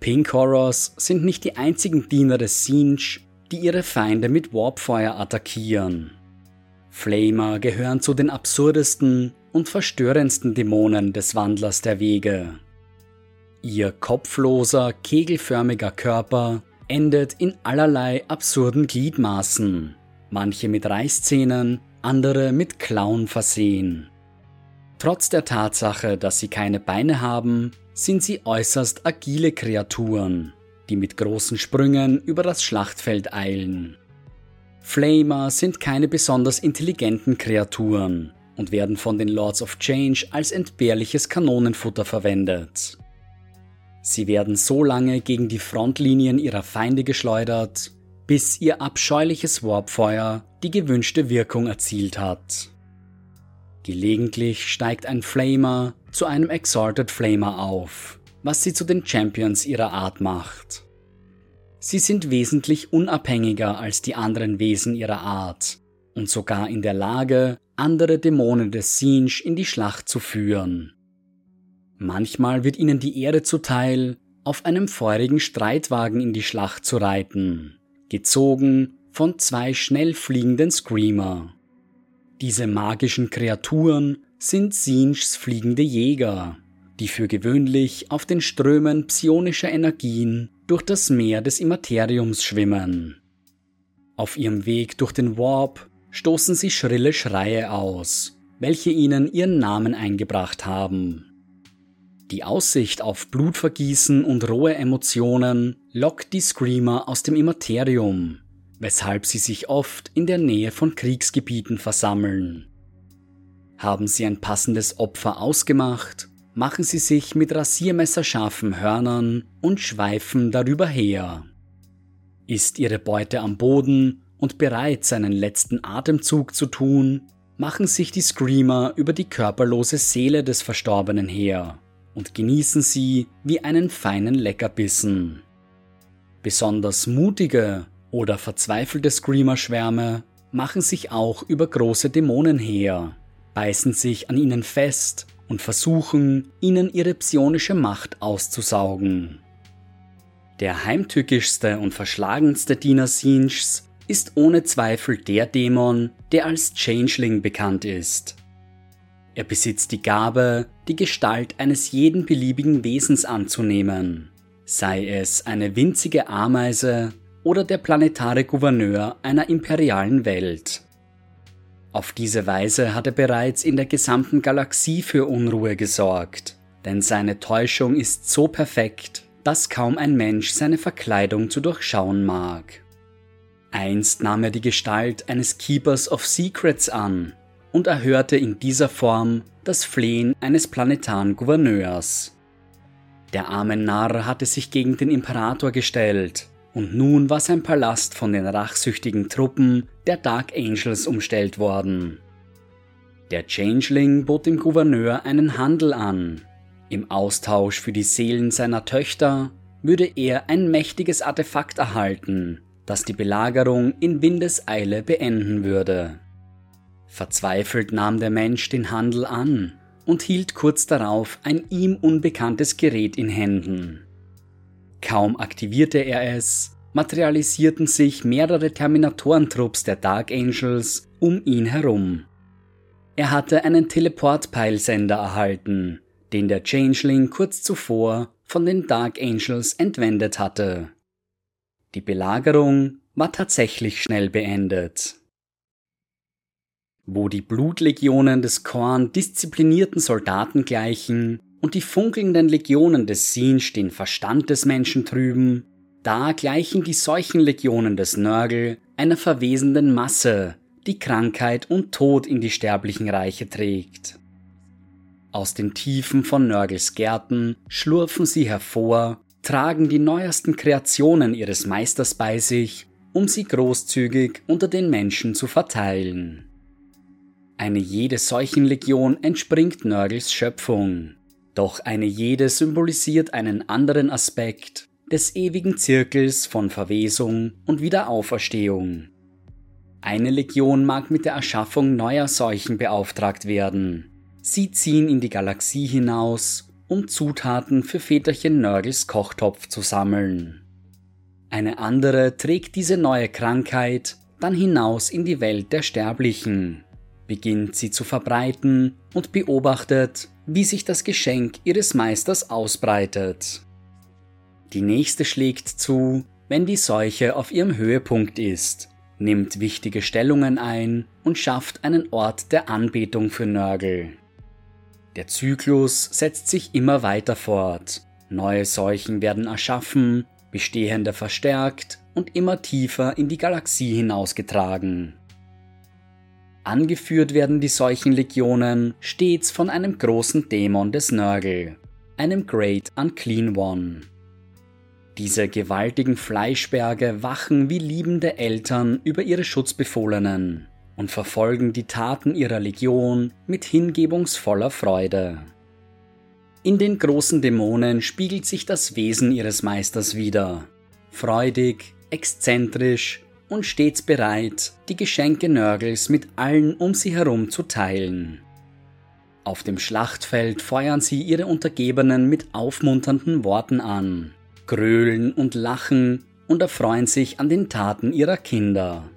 Pink Horrors sind nicht die einzigen Diener des Sinj, die ihre Feinde mit Warpfeuer attackieren. Flamer gehören zu den absurdesten und verstörendsten Dämonen des Wandlers der Wege. Ihr kopfloser, kegelförmiger Körper endet in allerlei absurden Gliedmaßen, manche mit Reißzähnen, andere mit Klauen versehen. Trotz der Tatsache, dass sie keine Beine haben, sind sie äußerst agile Kreaturen, die mit großen Sprüngen über das Schlachtfeld eilen. Flamer sind keine besonders intelligenten Kreaturen und werden von den Lords of Change als entbehrliches Kanonenfutter verwendet. Sie werden so lange gegen die Frontlinien ihrer Feinde geschleudert, bis ihr abscheuliches Warpfeuer die gewünschte Wirkung erzielt hat. Gelegentlich steigt ein Flamer zu einem Exalted Flamer auf, was sie zu den Champions ihrer Art macht. Sie sind wesentlich unabhängiger als die anderen Wesen ihrer Art und sogar in der Lage, andere Dämonen des Sinj in die Schlacht zu führen. Manchmal wird ihnen die Ehre zuteil, auf einem feurigen Streitwagen in die Schlacht zu reiten, gezogen von zwei schnell fliegenden Screamer. Diese magischen Kreaturen sind Sinjs fliegende Jäger, die für gewöhnlich auf den Strömen psionischer Energien durch das Meer des Immateriums schwimmen. Auf ihrem Weg durch den Warp stoßen sie schrille Schreie aus, welche ihnen ihren Namen eingebracht haben. Die Aussicht auf Blutvergießen und rohe Emotionen lockt die Screamer aus dem Immaterium, weshalb sie sich oft in der Nähe von Kriegsgebieten versammeln. Haben sie ein passendes Opfer ausgemacht, machen sie sich mit rasiermesserscharfen Hörnern und schweifen darüber her. Ist ihre Beute am Boden und bereit, seinen letzten Atemzug zu tun, machen sich die Screamer über die körperlose Seele des Verstorbenen her und genießen sie wie einen feinen Leckerbissen. Besonders mutige oder verzweifelte Screamer-Schwärme machen sich auch über große Dämonen her, beißen sich an ihnen fest und versuchen, ihnen ihre psionische Macht auszusaugen. Der heimtückischste und verschlagenste Diener Sinchs ist ohne Zweifel der Dämon, der als Changeling bekannt ist. Er besitzt die Gabe, die Gestalt eines jeden beliebigen Wesens anzunehmen, sei es eine winzige Ameise oder der planetare Gouverneur einer imperialen Welt. Auf diese Weise hat er bereits in der gesamten Galaxie für Unruhe gesorgt, denn seine Täuschung ist so perfekt, dass kaum ein Mensch seine Verkleidung zu durchschauen mag. Einst nahm er die Gestalt eines Keepers of Secrets an, und erhörte in dieser Form das Flehen eines planetaren Gouverneurs. Der arme Narr hatte sich gegen den Imperator gestellt, und nun war sein Palast von den rachsüchtigen Truppen der Dark Angels umstellt worden. Der Changeling bot dem Gouverneur einen Handel an. Im Austausch für die Seelen seiner Töchter würde er ein mächtiges Artefakt erhalten, das die Belagerung in Windeseile beenden würde. Verzweifelt nahm der Mensch den Handel an und hielt kurz darauf ein ihm unbekanntes Gerät in Händen. Kaum aktivierte er es, materialisierten sich mehrere Terminatorentrupps der Dark Angels um ihn herum. Er hatte einen Teleportpeilsender erhalten, den der Changeling kurz zuvor von den Dark Angels entwendet hatte. Die Belagerung war tatsächlich schnell beendet. Wo die Blutlegionen des Korn disziplinierten Soldaten gleichen und die funkelnden Legionen des Sinch den Verstand des Menschen trüben, da gleichen die Seuchenlegionen des Nörgel einer verwesenden Masse, die Krankheit und Tod in die sterblichen Reiche trägt. Aus den Tiefen von Nörgels Gärten schlurfen sie hervor, tragen die neuesten Kreationen ihres Meisters bei sich, um sie großzügig unter den Menschen zu verteilen. Eine jede Seuchenlegion entspringt Nörgels Schöpfung, doch eine jede symbolisiert einen anderen Aspekt des ewigen Zirkels von Verwesung und Wiederauferstehung. Eine Legion mag mit der Erschaffung neuer Seuchen beauftragt werden. Sie ziehen in die Galaxie hinaus, um Zutaten für Väterchen Nörgels Kochtopf zu sammeln. Eine andere trägt diese neue Krankheit dann hinaus in die Welt der Sterblichen beginnt sie zu verbreiten und beobachtet, wie sich das Geschenk ihres Meisters ausbreitet. Die nächste schlägt zu, wenn die Seuche auf ihrem Höhepunkt ist, nimmt wichtige Stellungen ein und schafft einen Ort der Anbetung für Nörgel. Der Zyklus setzt sich immer weiter fort, neue Seuchen werden erschaffen, bestehende verstärkt und immer tiefer in die Galaxie hinausgetragen. Angeführt werden die Seuchenlegionen stets von einem großen Dämon des Nörgel, einem Great Unclean One. Diese gewaltigen Fleischberge wachen wie liebende Eltern über ihre Schutzbefohlenen und verfolgen die Taten ihrer Legion mit hingebungsvoller Freude. In den großen Dämonen spiegelt sich das Wesen ihres Meisters wider. Freudig, exzentrisch und stets bereit, die Geschenke Nörgels mit allen um sie herum zu teilen. Auf dem Schlachtfeld feuern sie ihre Untergebenen mit aufmunternden Worten an, gröhlen und lachen und erfreuen sich an den Taten ihrer Kinder.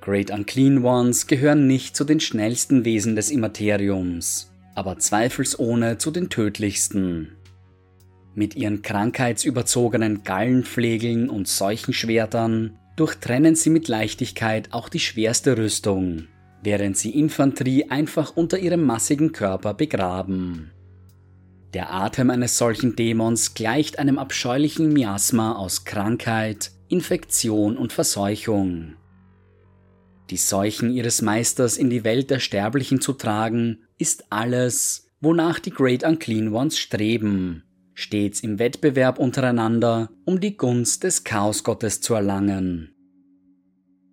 Great Unclean Ones gehören nicht zu den schnellsten Wesen des Immateriums, aber zweifelsohne zu den tödlichsten. Mit ihren krankheitsüberzogenen Gallenpflegeln und Seuchenschwertern durchtrennen sie mit Leichtigkeit auch die schwerste Rüstung, während sie Infanterie einfach unter ihrem massigen Körper begraben. Der Atem eines solchen Dämons gleicht einem abscheulichen Miasma aus Krankheit, Infektion und Verseuchung. Die Seuchen ihres Meisters in die Welt der Sterblichen zu tragen, ist alles, wonach die Great Unclean Ones streben, stets im Wettbewerb untereinander, um die Gunst des Chaosgottes zu erlangen.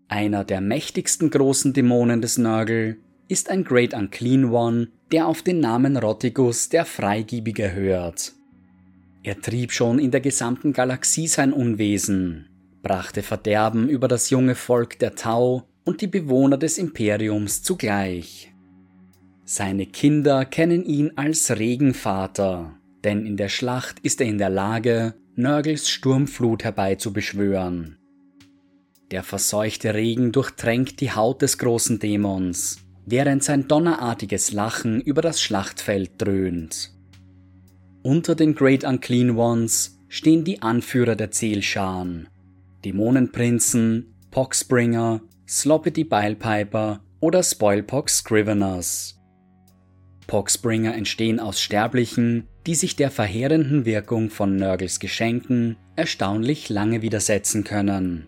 Einer der mächtigsten großen Dämonen des Nörgel ist ein Great Unclean One, der auf den Namen Rottigus der Freigiebige hört. Er trieb schon in der gesamten Galaxie sein Unwesen, brachte Verderben über das junge Volk der Tau und die Bewohner des Imperiums zugleich. Seine Kinder kennen ihn als Regenvater, denn in der Schlacht ist er in der Lage, Nörgels Sturmflut herbeizubeschwören. Der verseuchte Regen durchtränkt die Haut des großen Dämons, während sein donnerartiges Lachen über das Schlachtfeld dröhnt. Unter den Great Unclean Ones stehen die Anführer der Zählscharen, Dämonenprinzen, Poxbringer, Sloppity Bilepiper oder Spoilpox Scriveners. Poxbringer entstehen aus Sterblichen, die sich der verheerenden Wirkung von Nörgels Geschenken erstaunlich lange widersetzen können.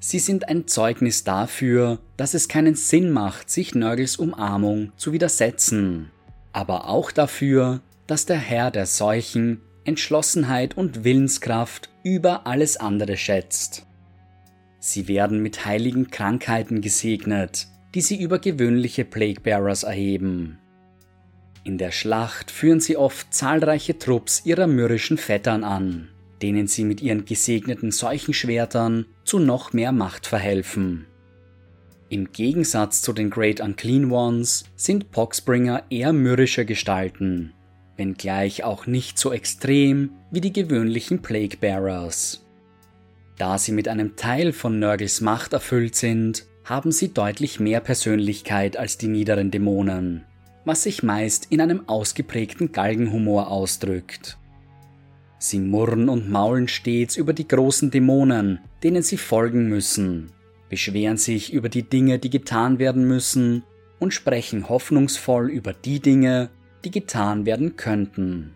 Sie sind ein Zeugnis dafür, dass es keinen Sinn macht, sich Nörgels Umarmung zu widersetzen, aber auch dafür, dass der Herr der Seuchen Entschlossenheit und Willenskraft über alles andere schätzt. Sie werden mit heiligen Krankheiten gesegnet, die sie über gewöhnliche Plaguebearers erheben. In der Schlacht führen sie oft zahlreiche Trupps ihrer mürrischen Vettern an denen sie mit ihren gesegneten Seuchenschwertern zu noch mehr Macht verhelfen. Im Gegensatz zu den Great Unclean Ones sind Poxbringer eher mürrische Gestalten, wenngleich auch nicht so extrem wie die gewöhnlichen Plague Bearers. Da sie mit einem Teil von Nörgels Macht erfüllt sind, haben sie deutlich mehr Persönlichkeit als die niederen Dämonen, was sich meist in einem ausgeprägten Galgenhumor ausdrückt. Sie murren und maulen stets über die großen Dämonen, denen sie folgen müssen, beschweren sich über die Dinge, die getan werden müssen und sprechen hoffnungsvoll über die Dinge, die getan werden könnten.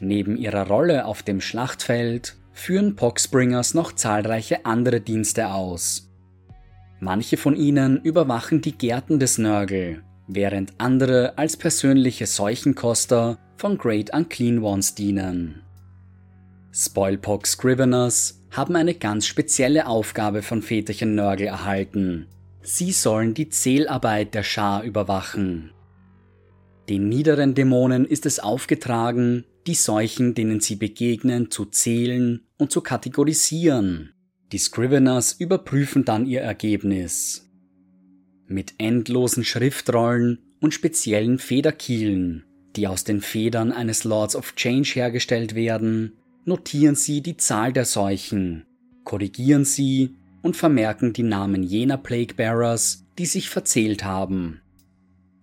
Neben ihrer Rolle auf dem Schlachtfeld führen Poxbringers noch zahlreiche andere Dienste aus. Manche von ihnen überwachen die Gärten des Nörgel, während andere als persönliche Seuchenkoster von Great Unclean Ones dienen. Spoilpox Scriveners haben eine ganz spezielle Aufgabe von Väterchen Nörgel erhalten. Sie sollen die Zählarbeit der Schar überwachen. Den niederen Dämonen ist es aufgetragen, die Seuchen, denen sie begegnen, zu zählen und zu kategorisieren. Die Scriveners überprüfen dann ihr Ergebnis. Mit endlosen Schriftrollen und speziellen Federkielen, die aus den Federn eines Lords of Change hergestellt werden, notieren Sie die Zahl der Seuchen, korrigieren Sie und vermerken die Namen jener Plague Bearers, die sich verzählt haben.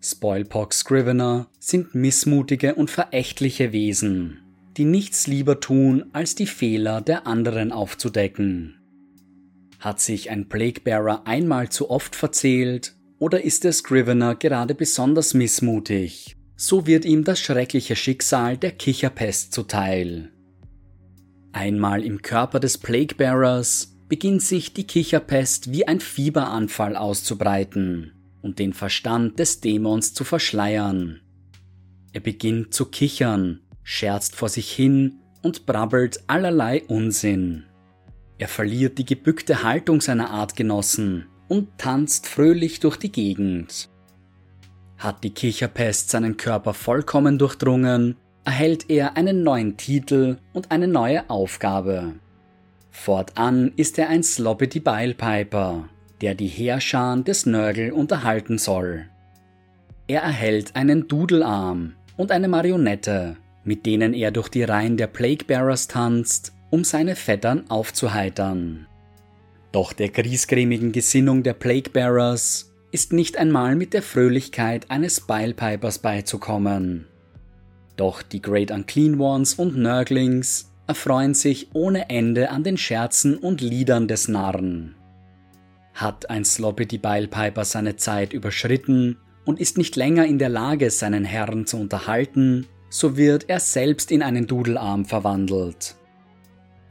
Spoilpox Scrivener sind missmutige und verächtliche Wesen, die nichts lieber tun, als die Fehler der anderen aufzudecken. Hat sich ein Plague Bearer einmal zu oft verzählt, oder ist der Scrivener gerade besonders missmutig, so wird ihm das schreckliche Schicksal der Kicherpest zuteil. Einmal im Körper des Plaguebearers beginnt sich die Kicherpest wie ein Fieberanfall auszubreiten und den Verstand des Dämons zu verschleiern. Er beginnt zu kichern, scherzt vor sich hin und brabbelt allerlei Unsinn. Er verliert die gebückte Haltung seiner Artgenossen und tanzt fröhlich durch die Gegend. Hat die Kicherpest seinen Körper vollkommen durchdrungen, erhält er einen neuen Titel und eine neue Aufgabe. Fortan ist er ein Sloppity Bilepiper, der die Heerscharen des Nörgel unterhalten soll. Er erhält einen Dudelarm und eine Marionette, mit denen er durch die Reihen der Plaguebearers tanzt, um seine Vettern aufzuheitern. Doch der griesgrämigen Gesinnung der Plaguebearers ist nicht einmal mit der Fröhlichkeit eines Bilepipers beizukommen. Doch die Great Unclean Ones und Nurglings erfreuen sich ohne Ende an den Scherzen und Liedern des Narren. Hat ein Sloppity Beilpiper seine Zeit überschritten und ist nicht länger in der Lage, seinen Herrn zu unterhalten, so wird er selbst in einen Dudelarm verwandelt.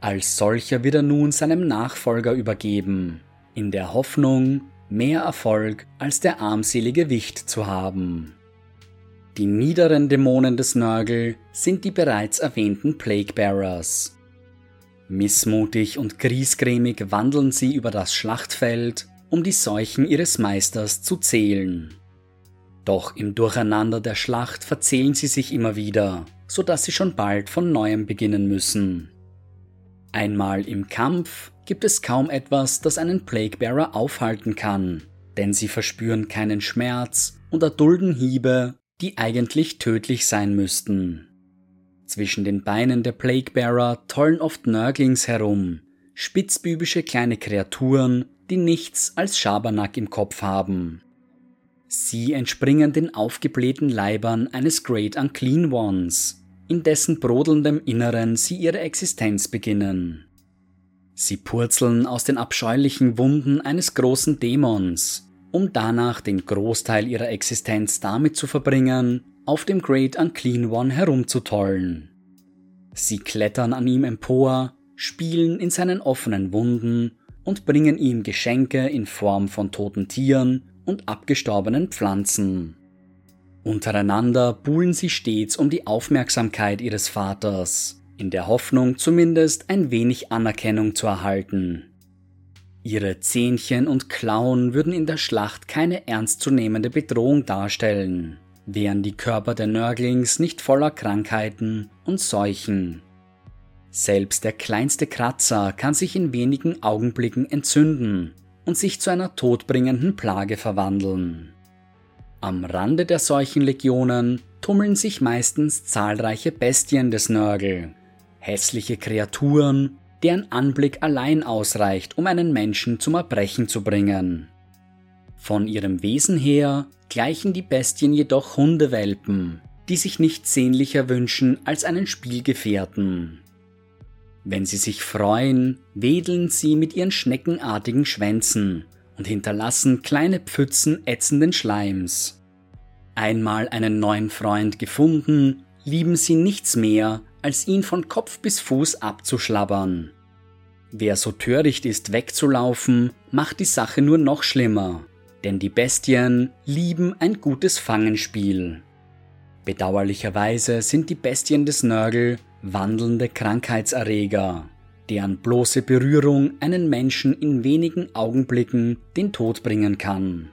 Als solcher wird er nun seinem Nachfolger übergeben, in der Hoffnung, mehr Erfolg als der armselige Wicht zu haben. Die niederen Dämonen des Nörgel sind die bereits erwähnten Plague Bearers. Missmutig und griesgrämig wandeln sie über das Schlachtfeld, um die Seuchen ihres Meisters zu zählen. Doch im Durcheinander der Schlacht verzählen sie sich immer wieder, so dass sie schon bald von neuem beginnen müssen. Einmal im Kampf gibt es kaum etwas, das einen Plaguebearer aufhalten kann, denn sie verspüren keinen Schmerz und erdulden Hiebe, die eigentlich tödlich sein müssten. Zwischen den Beinen der Plaguebearer tollen oft Nörglings herum, spitzbübische kleine Kreaturen, die nichts als Schabernack im Kopf haben. Sie entspringen den aufgeblähten Leibern eines Great Unclean Ones, in dessen brodelndem Inneren sie ihre Existenz beginnen. Sie purzeln aus den abscheulichen Wunden eines großen Dämons, um danach den Großteil ihrer Existenz damit zu verbringen, auf dem Great Unclean One herumzutollen. Sie klettern an ihm empor, spielen in seinen offenen Wunden und bringen ihm Geschenke in Form von toten Tieren und abgestorbenen Pflanzen. Untereinander buhlen sie stets um die Aufmerksamkeit ihres Vaters, in der Hoffnung zumindest ein wenig Anerkennung zu erhalten. Ihre Zähnchen und Klauen würden in der Schlacht keine ernstzunehmende Bedrohung darstellen, wären die Körper der Nörglings nicht voller Krankheiten und Seuchen. Selbst der kleinste Kratzer kann sich in wenigen Augenblicken entzünden und sich zu einer todbringenden Plage verwandeln. Am Rande der solchen Legionen tummeln sich meistens zahlreiche Bestien des Nörgel, hässliche Kreaturen, deren Anblick allein ausreicht, um einen Menschen zum Erbrechen zu bringen. Von ihrem Wesen her gleichen die Bestien jedoch Hundewelpen, die sich nichts sehnlicher wünschen als einen Spielgefährten. Wenn sie sich freuen, wedeln sie mit ihren schneckenartigen Schwänzen und hinterlassen kleine Pfützen ätzenden Schleims. Einmal einen neuen Freund gefunden, lieben sie nichts mehr, als ihn von Kopf bis Fuß abzuschlabbern. Wer so töricht ist, wegzulaufen, macht die Sache nur noch schlimmer, denn die Bestien lieben ein gutes Fangenspiel. Bedauerlicherweise sind die Bestien des Nörgel wandelnde Krankheitserreger, deren bloße Berührung einen Menschen in wenigen Augenblicken den Tod bringen kann.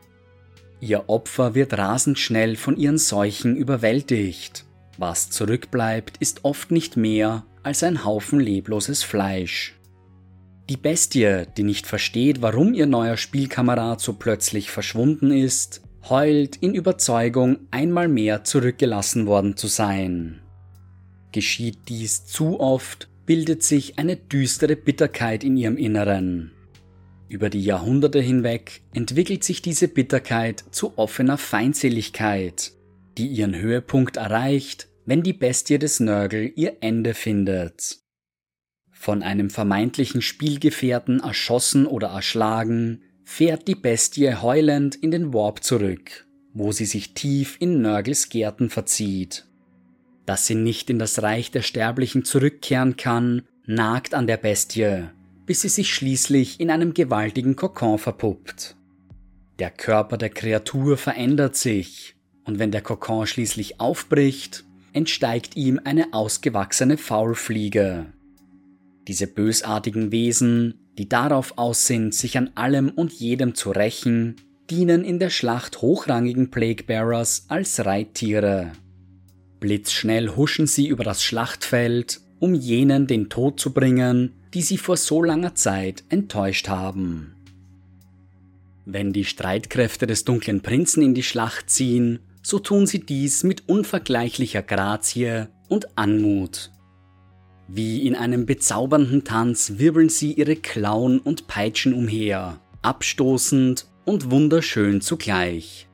Ihr Opfer wird rasend schnell von ihren Seuchen überwältigt. Was zurückbleibt, ist oft nicht mehr als ein Haufen lebloses Fleisch. Die Bestie, die nicht versteht, warum ihr neuer Spielkamerad so plötzlich verschwunden ist, heult in Überzeugung, einmal mehr zurückgelassen worden zu sein. Geschieht dies zu oft, bildet sich eine düstere Bitterkeit in ihrem Inneren. Über die Jahrhunderte hinweg entwickelt sich diese Bitterkeit zu offener Feindseligkeit, die ihren Höhepunkt erreicht, wenn die Bestie des Nörgel ihr Ende findet. Von einem vermeintlichen Spielgefährten erschossen oder erschlagen, fährt die Bestie heulend in den Warp zurück, wo sie sich tief in Nörgels Gärten verzieht. Dass sie nicht in das Reich der Sterblichen zurückkehren kann, nagt an der Bestie, bis sie sich schließlich in einem gewaltigen Kokon verpuppt. Der Körper der Kreatur verändert sich, und wenn der Kokon schließlich aufbricht, entsteigt ihm eine ausgewachsene Faulfliege. Diese bösartigen Wesen, die darauf aus sind, sich an allem und jedem zu rächen, dienen in der Schlacht hochrangigen Plaguebearers als Reittiere. Blitzschnell huschen sie über das Schlachtfeld, um jenen den Tod zu bringen, die sie vor so langer Zeit enttäuscht haben. Wenn die Streitkräfte des dunklen Prinzen in die Schlacht ziehen, so tun sie dies mit unvergleichlicher Grazie und Anmut. Wie in einem bezaubernden Tanz wirbeln sie ihre Klauen und Peitschen umher, abstoßend und wunderschön zugleich.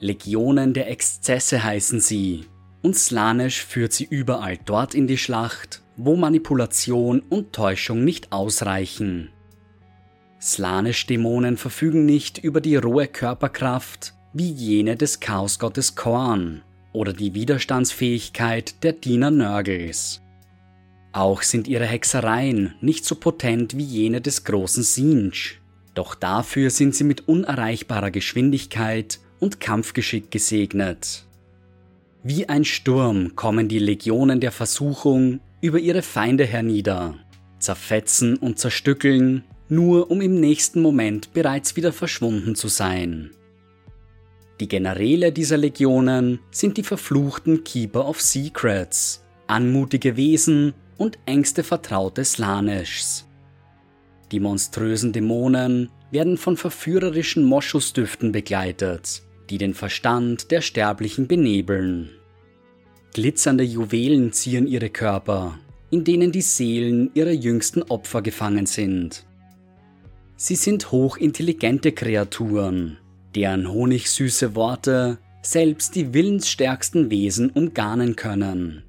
Legionen der Exzesse heißen sie, und Slanesh führt sie überall dort in die Schlacht, wo Manipulation und Täuschung nicht ausreichen. Slanisch-Dämonen verfügen nicht über die rohe Körperkraft wie jene des Chaosgottes Korn oder die Widerstandsfähigkeit der Diener Nörgels. Auch sind ihre Hexereien nicht so potent wie jene des großen Sinj, doch dafür sind sie mit unerreichbarer Geschwindigkeit und Kampfgeschick gesegnet. Wie ein Sturm kommen die Legionen der Versuchung über ihre Feinde hernieder, zerfetzen und zerstückeln, nur um im nächsten Moment bereits wieder verschwunden zu sein. Die Generäle dieser Legionen sind die verfluchten Keeper of Secrets, anmutige Wesen und engste Vertraute Slaneschs. Die monströsen Dämonen werden von verführerischen Moschusdüften begleitet, die den Verstand der Sterblichen benebeln. Glitzernde Juwelen zieren ihre Körper, in denen die Seelen ihrer jüngsten Opfer gefangen sind. Sie sind hochintelligente Kreaturen, deren honigsüße Worte selbst die willensstärksten Wesen umgarnen können.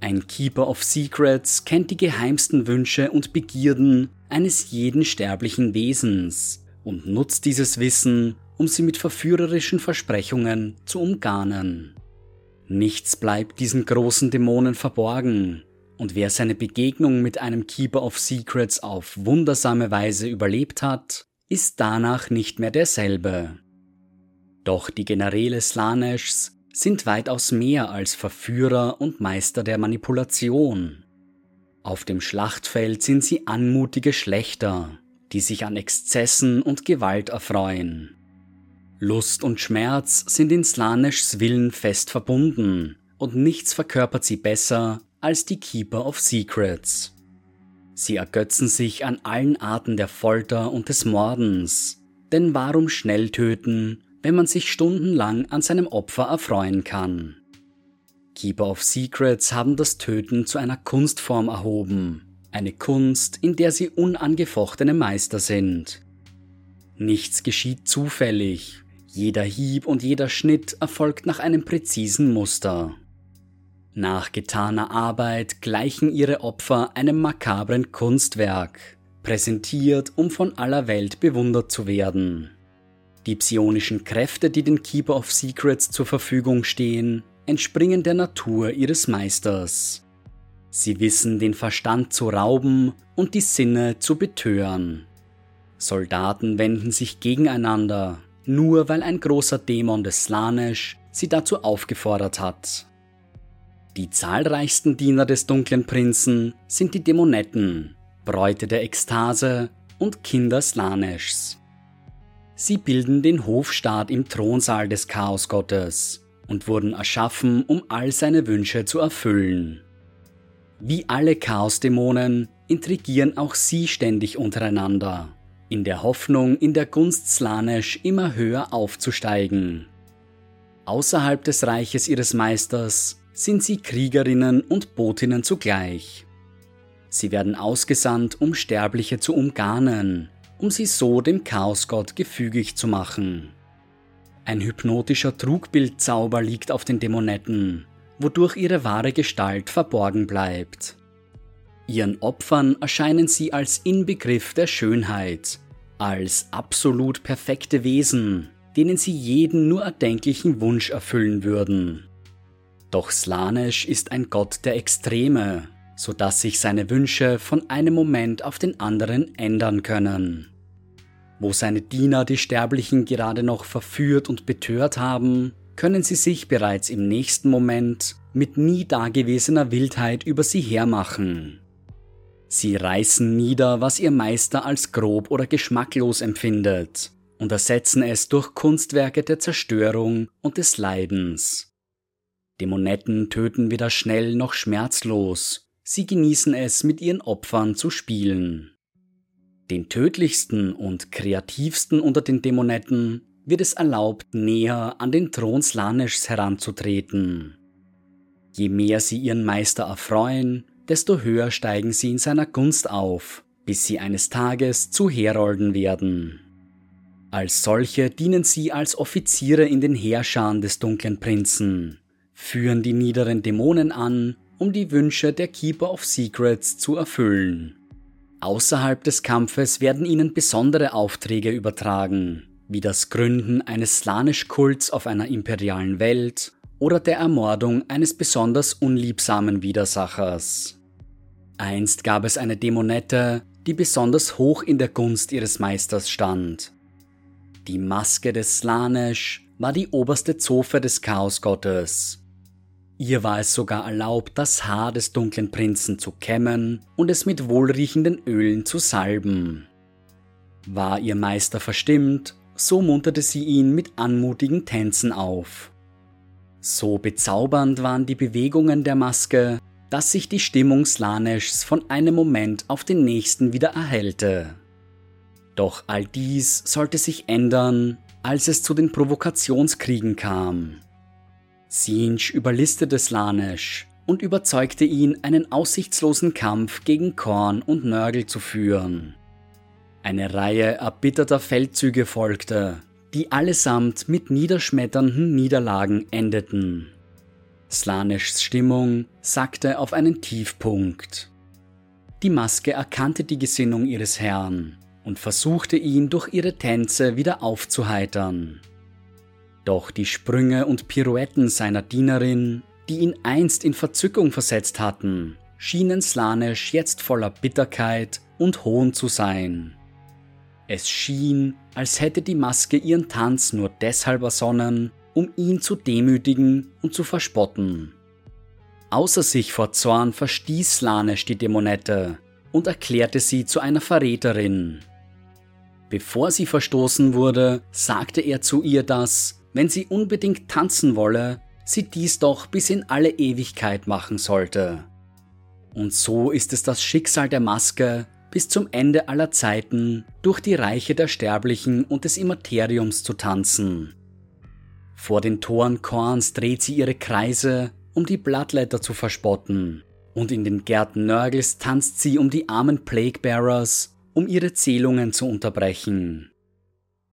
Ein Keeper of Secrets kennt die geheimsten Wünsche und Begierden eines jeden sterblichen Wesens und nutzt dieses Wissen, um sie mit verführerischen Versprechungen zu umgarnen. Nichts bleibt diesen großen Dämonen verborgen, und wer seine Begegnung mit einem Keeper of Secrets auf wundersame Weise überlebt hat, ist danach nicht mehr derselbe. Doch die Generäle Slaneschs sind weitaus mehr als Verführer und Meister der Manipulation. Auf dem Schlachtfeld sind sie anmutige Schlechter, die sich an Exzessen und Gewalt erfreuen. Lust und Schmerz sind in Slaneschs Willen fest verbunden und nichts verkörpert sie besser als die Keeper of Secrets. Sie ergötzen sich an allen Arten der Folter und des Mordens, denn warum schnell töten, wenn man sich stundenlang an seinem Opfer erfreuen kann? Keeper of Secrets haben das Töten zu einer Kunstform erhoben, eine Kunst, in der sie unangefochtene Meister sind. Nichts geschieht zufällig, jeder Hieb und jeder Schnitt erfolgt nach einem präzisen Muster. Nach getaner Arbeit gleichen ihre Opfer einem makabren Kunstwerk, präsentiert, um von aller Welt bewundert zu werden. Die psionischen Kräfte, die den Keeper of Secrets zur Verfügung stehen, entspringen der Natur ihres Meisters. Sie wissen den Verstand zu rauben und die Sinne zu betören. Soldaten wenden sich gegeneinander, nur weil ein großer Dämon des Slanesh sie dazu aufgefordert hat. Die zahlreichsten Diener des dunklen Prinzen sind die Dämonetten, Bräute der Ekstase und Kinder Slaneshs. Sie bilden den Hofstaat im Thronsaal des Chaosgottes und wurden erschaffen, um all seine Wünsche zu erfüllen. Wie alle Chaosdämonen intrigieren auch sie ständig untereinander in der Hoffnung, in der Gunst Slanesh immer höher aufzusteigen. Außerhalb des Reiches ihres Meisters sind sie Kriegerinnen und Botinnen zugleich. Sie werden ausgesandt, um Sterbliche zu umgarnen, um sie so dem Chaosgott gefügig zu machen. Ein hypnotischer Trugbildzauber liegt auf den Dämonetten, wodurch ihre wahre Gestalt verborgen bleibt. Ihren Opfern erscheinen sie als Inbegriff der Schönheit, als absolut perfekte Wesen, denen sie jeden nur erdenklichen Wunsch erfüllen würden. Doch Slanesh ist ein Gott der Extreme, so dass sich seine Wünsche von einem Moment auf den anderen ändern können. Wo seine Diener die Sterblichen gerade noch verführt und betört haben, können sie sich bereits im nächsten Moment mit nie dagewesener Wildheit über sie hermachen. Sie reißen nieder, was ihr Meister als grob oder geschmacklos empfindet, und ersetzen es durch Kunstwerke der Zerstörung und des Leidens. Dämonetten töten weder schnell noch schmerzlos, sie genießen es, mit ihren Opfern zu spielen. Den tödlichsten und kreativsten unter den Dämonetten wird es erlaubt, näher an den Thron Slaneschs heranzutreten. Je mehr sie ihren Meister erfreuen, desto höher steigen sie in seiner Gunst auf, bis sie eines Tages zu Herolden werden. Als solche dienen sie als Offiziere in den Heerscharen des dunklen Prinzen, führen die niederen Dämonen an um die Wünsche der Keeper of Secrets zu erfüllen. Außerhalb des Kampfes werden ihnen besondere Aufträge übertragen, wie das Gründen eines Slanisch-Kults auf einer imperialen Welt oder der Ermordung eines besonders unliebsamen Widersachers. Einst gab es eine Dämonette, die besonders hoch in der Gunst ihres Meisters stand. Die Maske des Slanesh war die oberste Zofe des Chaosgottes Ihr war es sogar erlaubt, das Haar des dunklen Prinzen zu kämmen und es mit wohlriechenden Ölen zu salben. War ihr Meister verstimmt, so munterte sie ihn mit anmutigen Tänzen auf. So bezaubernd waren die Bewegungen der Maske, dass sich die Stimmung Slaneschs von einem Moment auf den nächsten wieder erhellte. Doch all dies sollte sich ändern, als es zu den Provokationskriegen kam. Sinch überlistete Slanesh und überzeugte ihn, einen aussichtslosen Kampf gegen Korn und Nörgel zu führen. Eine Reihe erbitterter Feldzüge folgte, die allesamt mit niederschmetternden Niederlagen endeten. Slaneschs Stimmung sackte auf einen Tiefpunkt. Die Maske erkannte die Gesinnung ihres Herrn und versuchte ihn durch ihre Tänze wieder aufzuheitern. Doch die Sprünge und Pirouetten seiner Dienerin, die ihn einst in Verzückung versetzt hatten, schienen Slanesh jetzt voller Bitterkeit und Hohn zu sein. Es schien, als hätte die Maske ihren Tanz nur deshalb ersonnen, um ihn zu demütigen und zu verspotten. Außer sich vor Zorn verstieß Slanesh die Dämonette und erklärte sie zu einer Verräterin. Bevor sie verstoßen wurde, sagte er zu ihr, dass, wenn sie unbedingt tanzen wolle, sie dies doch bis in alle Ewigkeit machen sollte. Und so ist es das Schicksal der Maske, bis zum Ende aller Zeiten durch die Reiche der Sterblichen und des Immateriums zu tanzen. Vor den Toren Korns dreht sie ihre Kreise, um die Blattletter zu verspotten, und in den Gärten Nörgels tanzt sie um die armen Plaguebearers, um ihre Zählungen zu unterbrechen.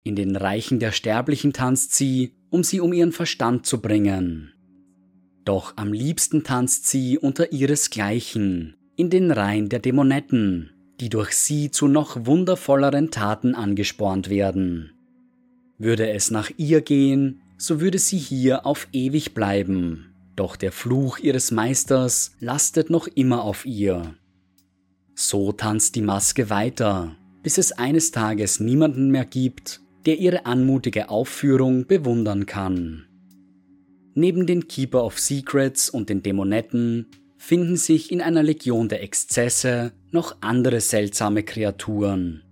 In den Reichen der Sterblichen tanzt sie, um sie um ihren Verstand zu bringen. Doch am liebsten tanzt sie unter ihresgleichen, in den Reihen der Dämonetten, die durch sie zu noch wundervolleren Taten angespornt werden. Würde es nach ihr gehen, so würde sie hier auf ewig bleiben, doch der Fluch ihres Meisters lastet noch immer auf ihr. So tanzt die Maske weiter, bis es eines Tages niemanden mehr gibt, der ihre anmutige Aufführung bewundern kann. Neben den Keeper of Secrets und den Dämonetten finden sich in einer Legion der Exzesse noch andere seltsame Kreaturen.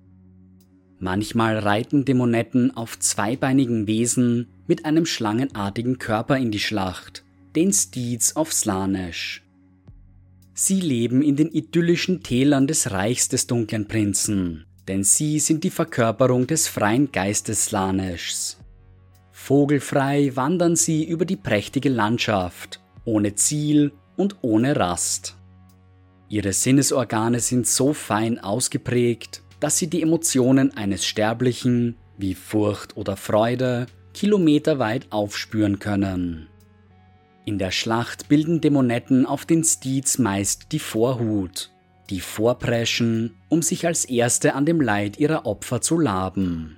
Manchmal reiten Dämonetten auf zweibeinigen Wesen mit einem schlangenartigen Körper in die Schlacht, den Steeds of Slanesh. Sie leben in den idyllischen Tälern des Reichs des dunklen Prinzen, denn sie sind die Verkörperung des freien Geistes Slaneschs. Vogelfrei wandern sie über die prächtige Landschaft, ohne Ziel und ohne Rast. Ihre Sinnesorgane sind so fein ausgeprägt, dass sie die Emotionen eines Sterblichen, wie Furcht oder Freude, kilometerweit aufspüren können. In der Schlacht bilden Dämonetten auf den Steeds meist die Vorhut die vorpreschen, um sich als Erste an dem Leid ihrer Opfer zu laben.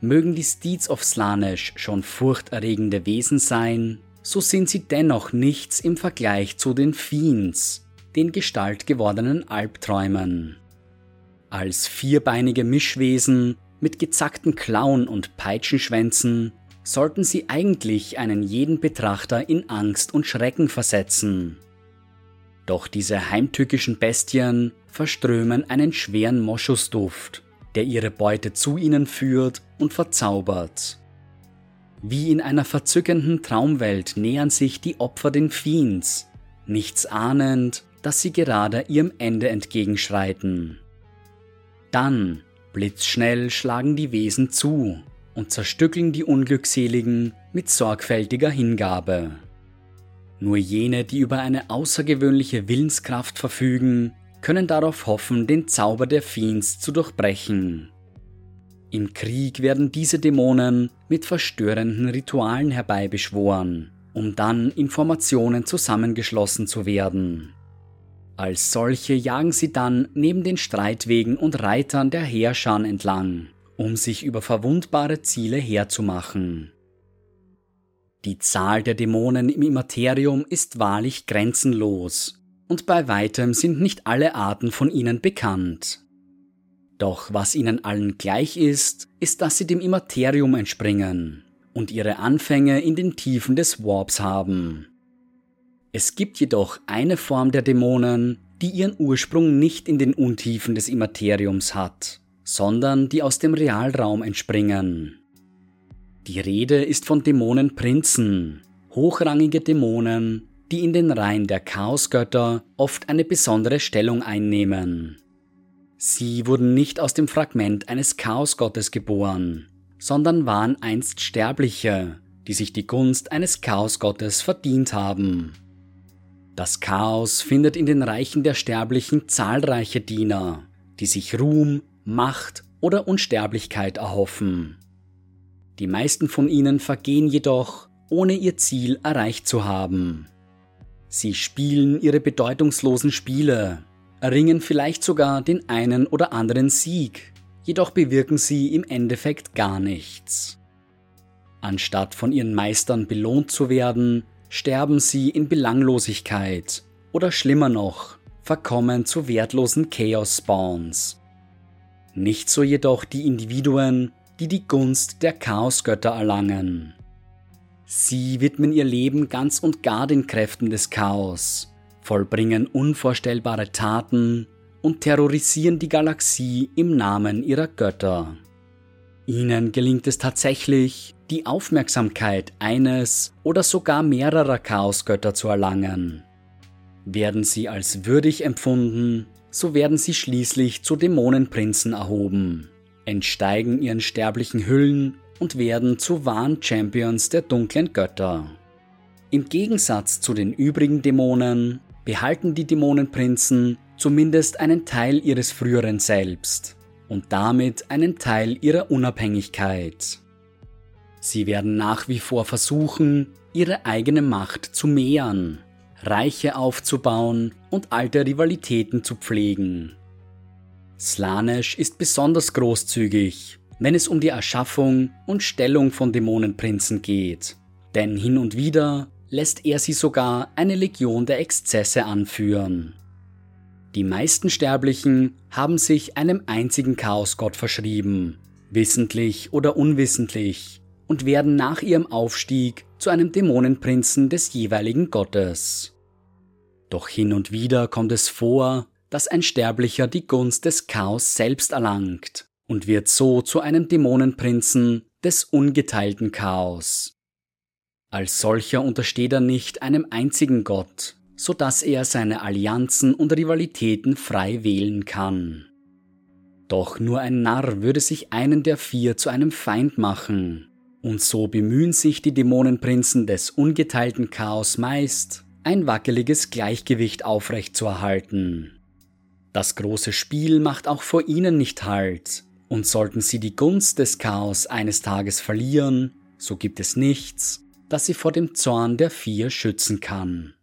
Mögen die Steeds of Slanesh schon furchterregende Wesen sein, so sind sie dennoch nichts im Vergleich zu den Fiends, den gestaltgewordenen Albträumen. Als vierbeinige Mischwesen mit gezackten Klauen und Peitschenschwänzen sollten sie eigentlich einen jeden Betrachter in Angst und Schrecken versetzen. Doch diese heimtückischen Bestien verströmen einen schweren Moschusduft, der ihre Beute zu ihnen führt und verzaubert. Wie in einer verzückenden Traumwelt nähern sich die Opfer den Fiends, nichts ahnend, dass sie gerade ihrem Ende entgegenschreiten. Dann, blitzschnell, schlagen die Wesen zu und zerstückeln die Unglückseligen mit sorgfältiger Hingabe. Nur jene, die über eine außergewöhnliche Willenskraft verfügen, können darauf hoffen, den Zauber der Fiends zu durchbrechen. Im Krieg werden diese Dämonen mit verstörenden Ritualen herbeibeschworen um dann in Formationen zusammengeschlossen zu werden. Als solche jagen sie dann neben den Streitwegen und Reitern der Heerscharen entlang, um sich über verwundbare Ziele herzumachen. Die Zahl der Dämonen im Immaterium ist wahrlich grenzenlos, und bei weitem sind nicht alle Arten von ihnen bekannt. Doch was ihnen allen gleich ist, ist, dass sie dem Immaterium entspringen und ihre Anfänge in den Tiefen des Warps haben. Es gibt jedoch eine Form der Dämonen, die ihren Ursprung nicht in den Untiefen des Immateriums hat, sondern die aus dem Realraum entspringen. Die Rede ist von Dämonenprinzen, hochrangige Dämonen, die in den Reihen der Chaosgötter oft eine besondere Stellung einnehmen. Sie wurden nicht aus dem Fragment eines Chaosgottes geboren, sondern waren einst Sterbliche, die sich die Gunst eines Chaosgottes verdient haben. Das Chaos findet in den Reichen der Sterblichen zahlreiche Diener, die sich Ruhm, Macht oder Unsterblichkeit erhoffen. Die meisten von ihnen vergehen jedoch, ohne ihr Ziel erreicht zu haben. Sie spielen ihre bedeutungslosen Spiele, erringen vielleicht sogar den einen oder anderen Sieg, jedoch bewirken sie im Endeffekt gar nichts. Anstatt von ihren Meistern belohnt zu werden, sterben sie in Belanglosigkeit oder schlimmer noch, verkommen zu wertlosen Chaos-Spawns. Nicht so jedoch die Individuen, die die Gunst der Chaosgötter erlangen. Sie widmen ihr Leben ganz und gar den Kräften des Chaos vollbringen unvorstellbare Taten und terrorisieren die Galaxie im Namen ihrer Götter. Ihnen gelingt es tatsächlich, die Aufmerksamkeit eines oder sogar mehrerer Chaosgötter zu erlangen. Werden sie als würdig empfunden, so werden sie schließlich zu Dämonenprinzen erhoben, entsteigen ihren sterblichen Hüllen und werden zu wahren Champions der dunklen Götter. Im Gegensatz zu den übrigen Dämonen behalten die Dämonenprinzen zumindest einen Teil ihres früheren Selbst und damit einen Teil ihrer Unabhängigkeit. Sie werden nach wie vor versuchen, ihre eigene Macht zu mehren, Reiche aufzubauen und alte Rivalitäten zu pflegen. Slanesh ist besonders großzügig, wenn es um die Erschaffung und Stellung von Dämonenprinzen geht, denn hin und wieder lässt er sie sogar eine Legion der Exzesse anführen. Die meisten Sterblichen haben sich einem einzigen Chaosgott verschrieben, wissentlich oder unwissentlich, und werden nach ihrem Aufstieg zu einem Dämonenprinzen des jeweiligen Gottes. Doch hin und wieder kommt es vor, dass ein Sterblicher die Gunst des Chaos selbst erlangt und wird so zu einem Dämonenprinzen des ungeteilten Chaos. Als solcher untersteht er nicht einem einzigen Gott, so dass er seine Allianzen und Rivalitäten frei wählen kann. Doch nur ein Narr würde sich einen der vier zu einem Feind machen, und so bemühen sich die Dämonenprinzen des ungeteilten Chaos meist, ein wackeliges Gleichgewicht aufrechtzuerhalten. Das große Spiel macht auch vor ihnen nicht Halt, und sollten sie die Gunst des Chaos eines Tages verlieren, so gibt es nichts, das sie vor dem Zorn der Vier schützen kann.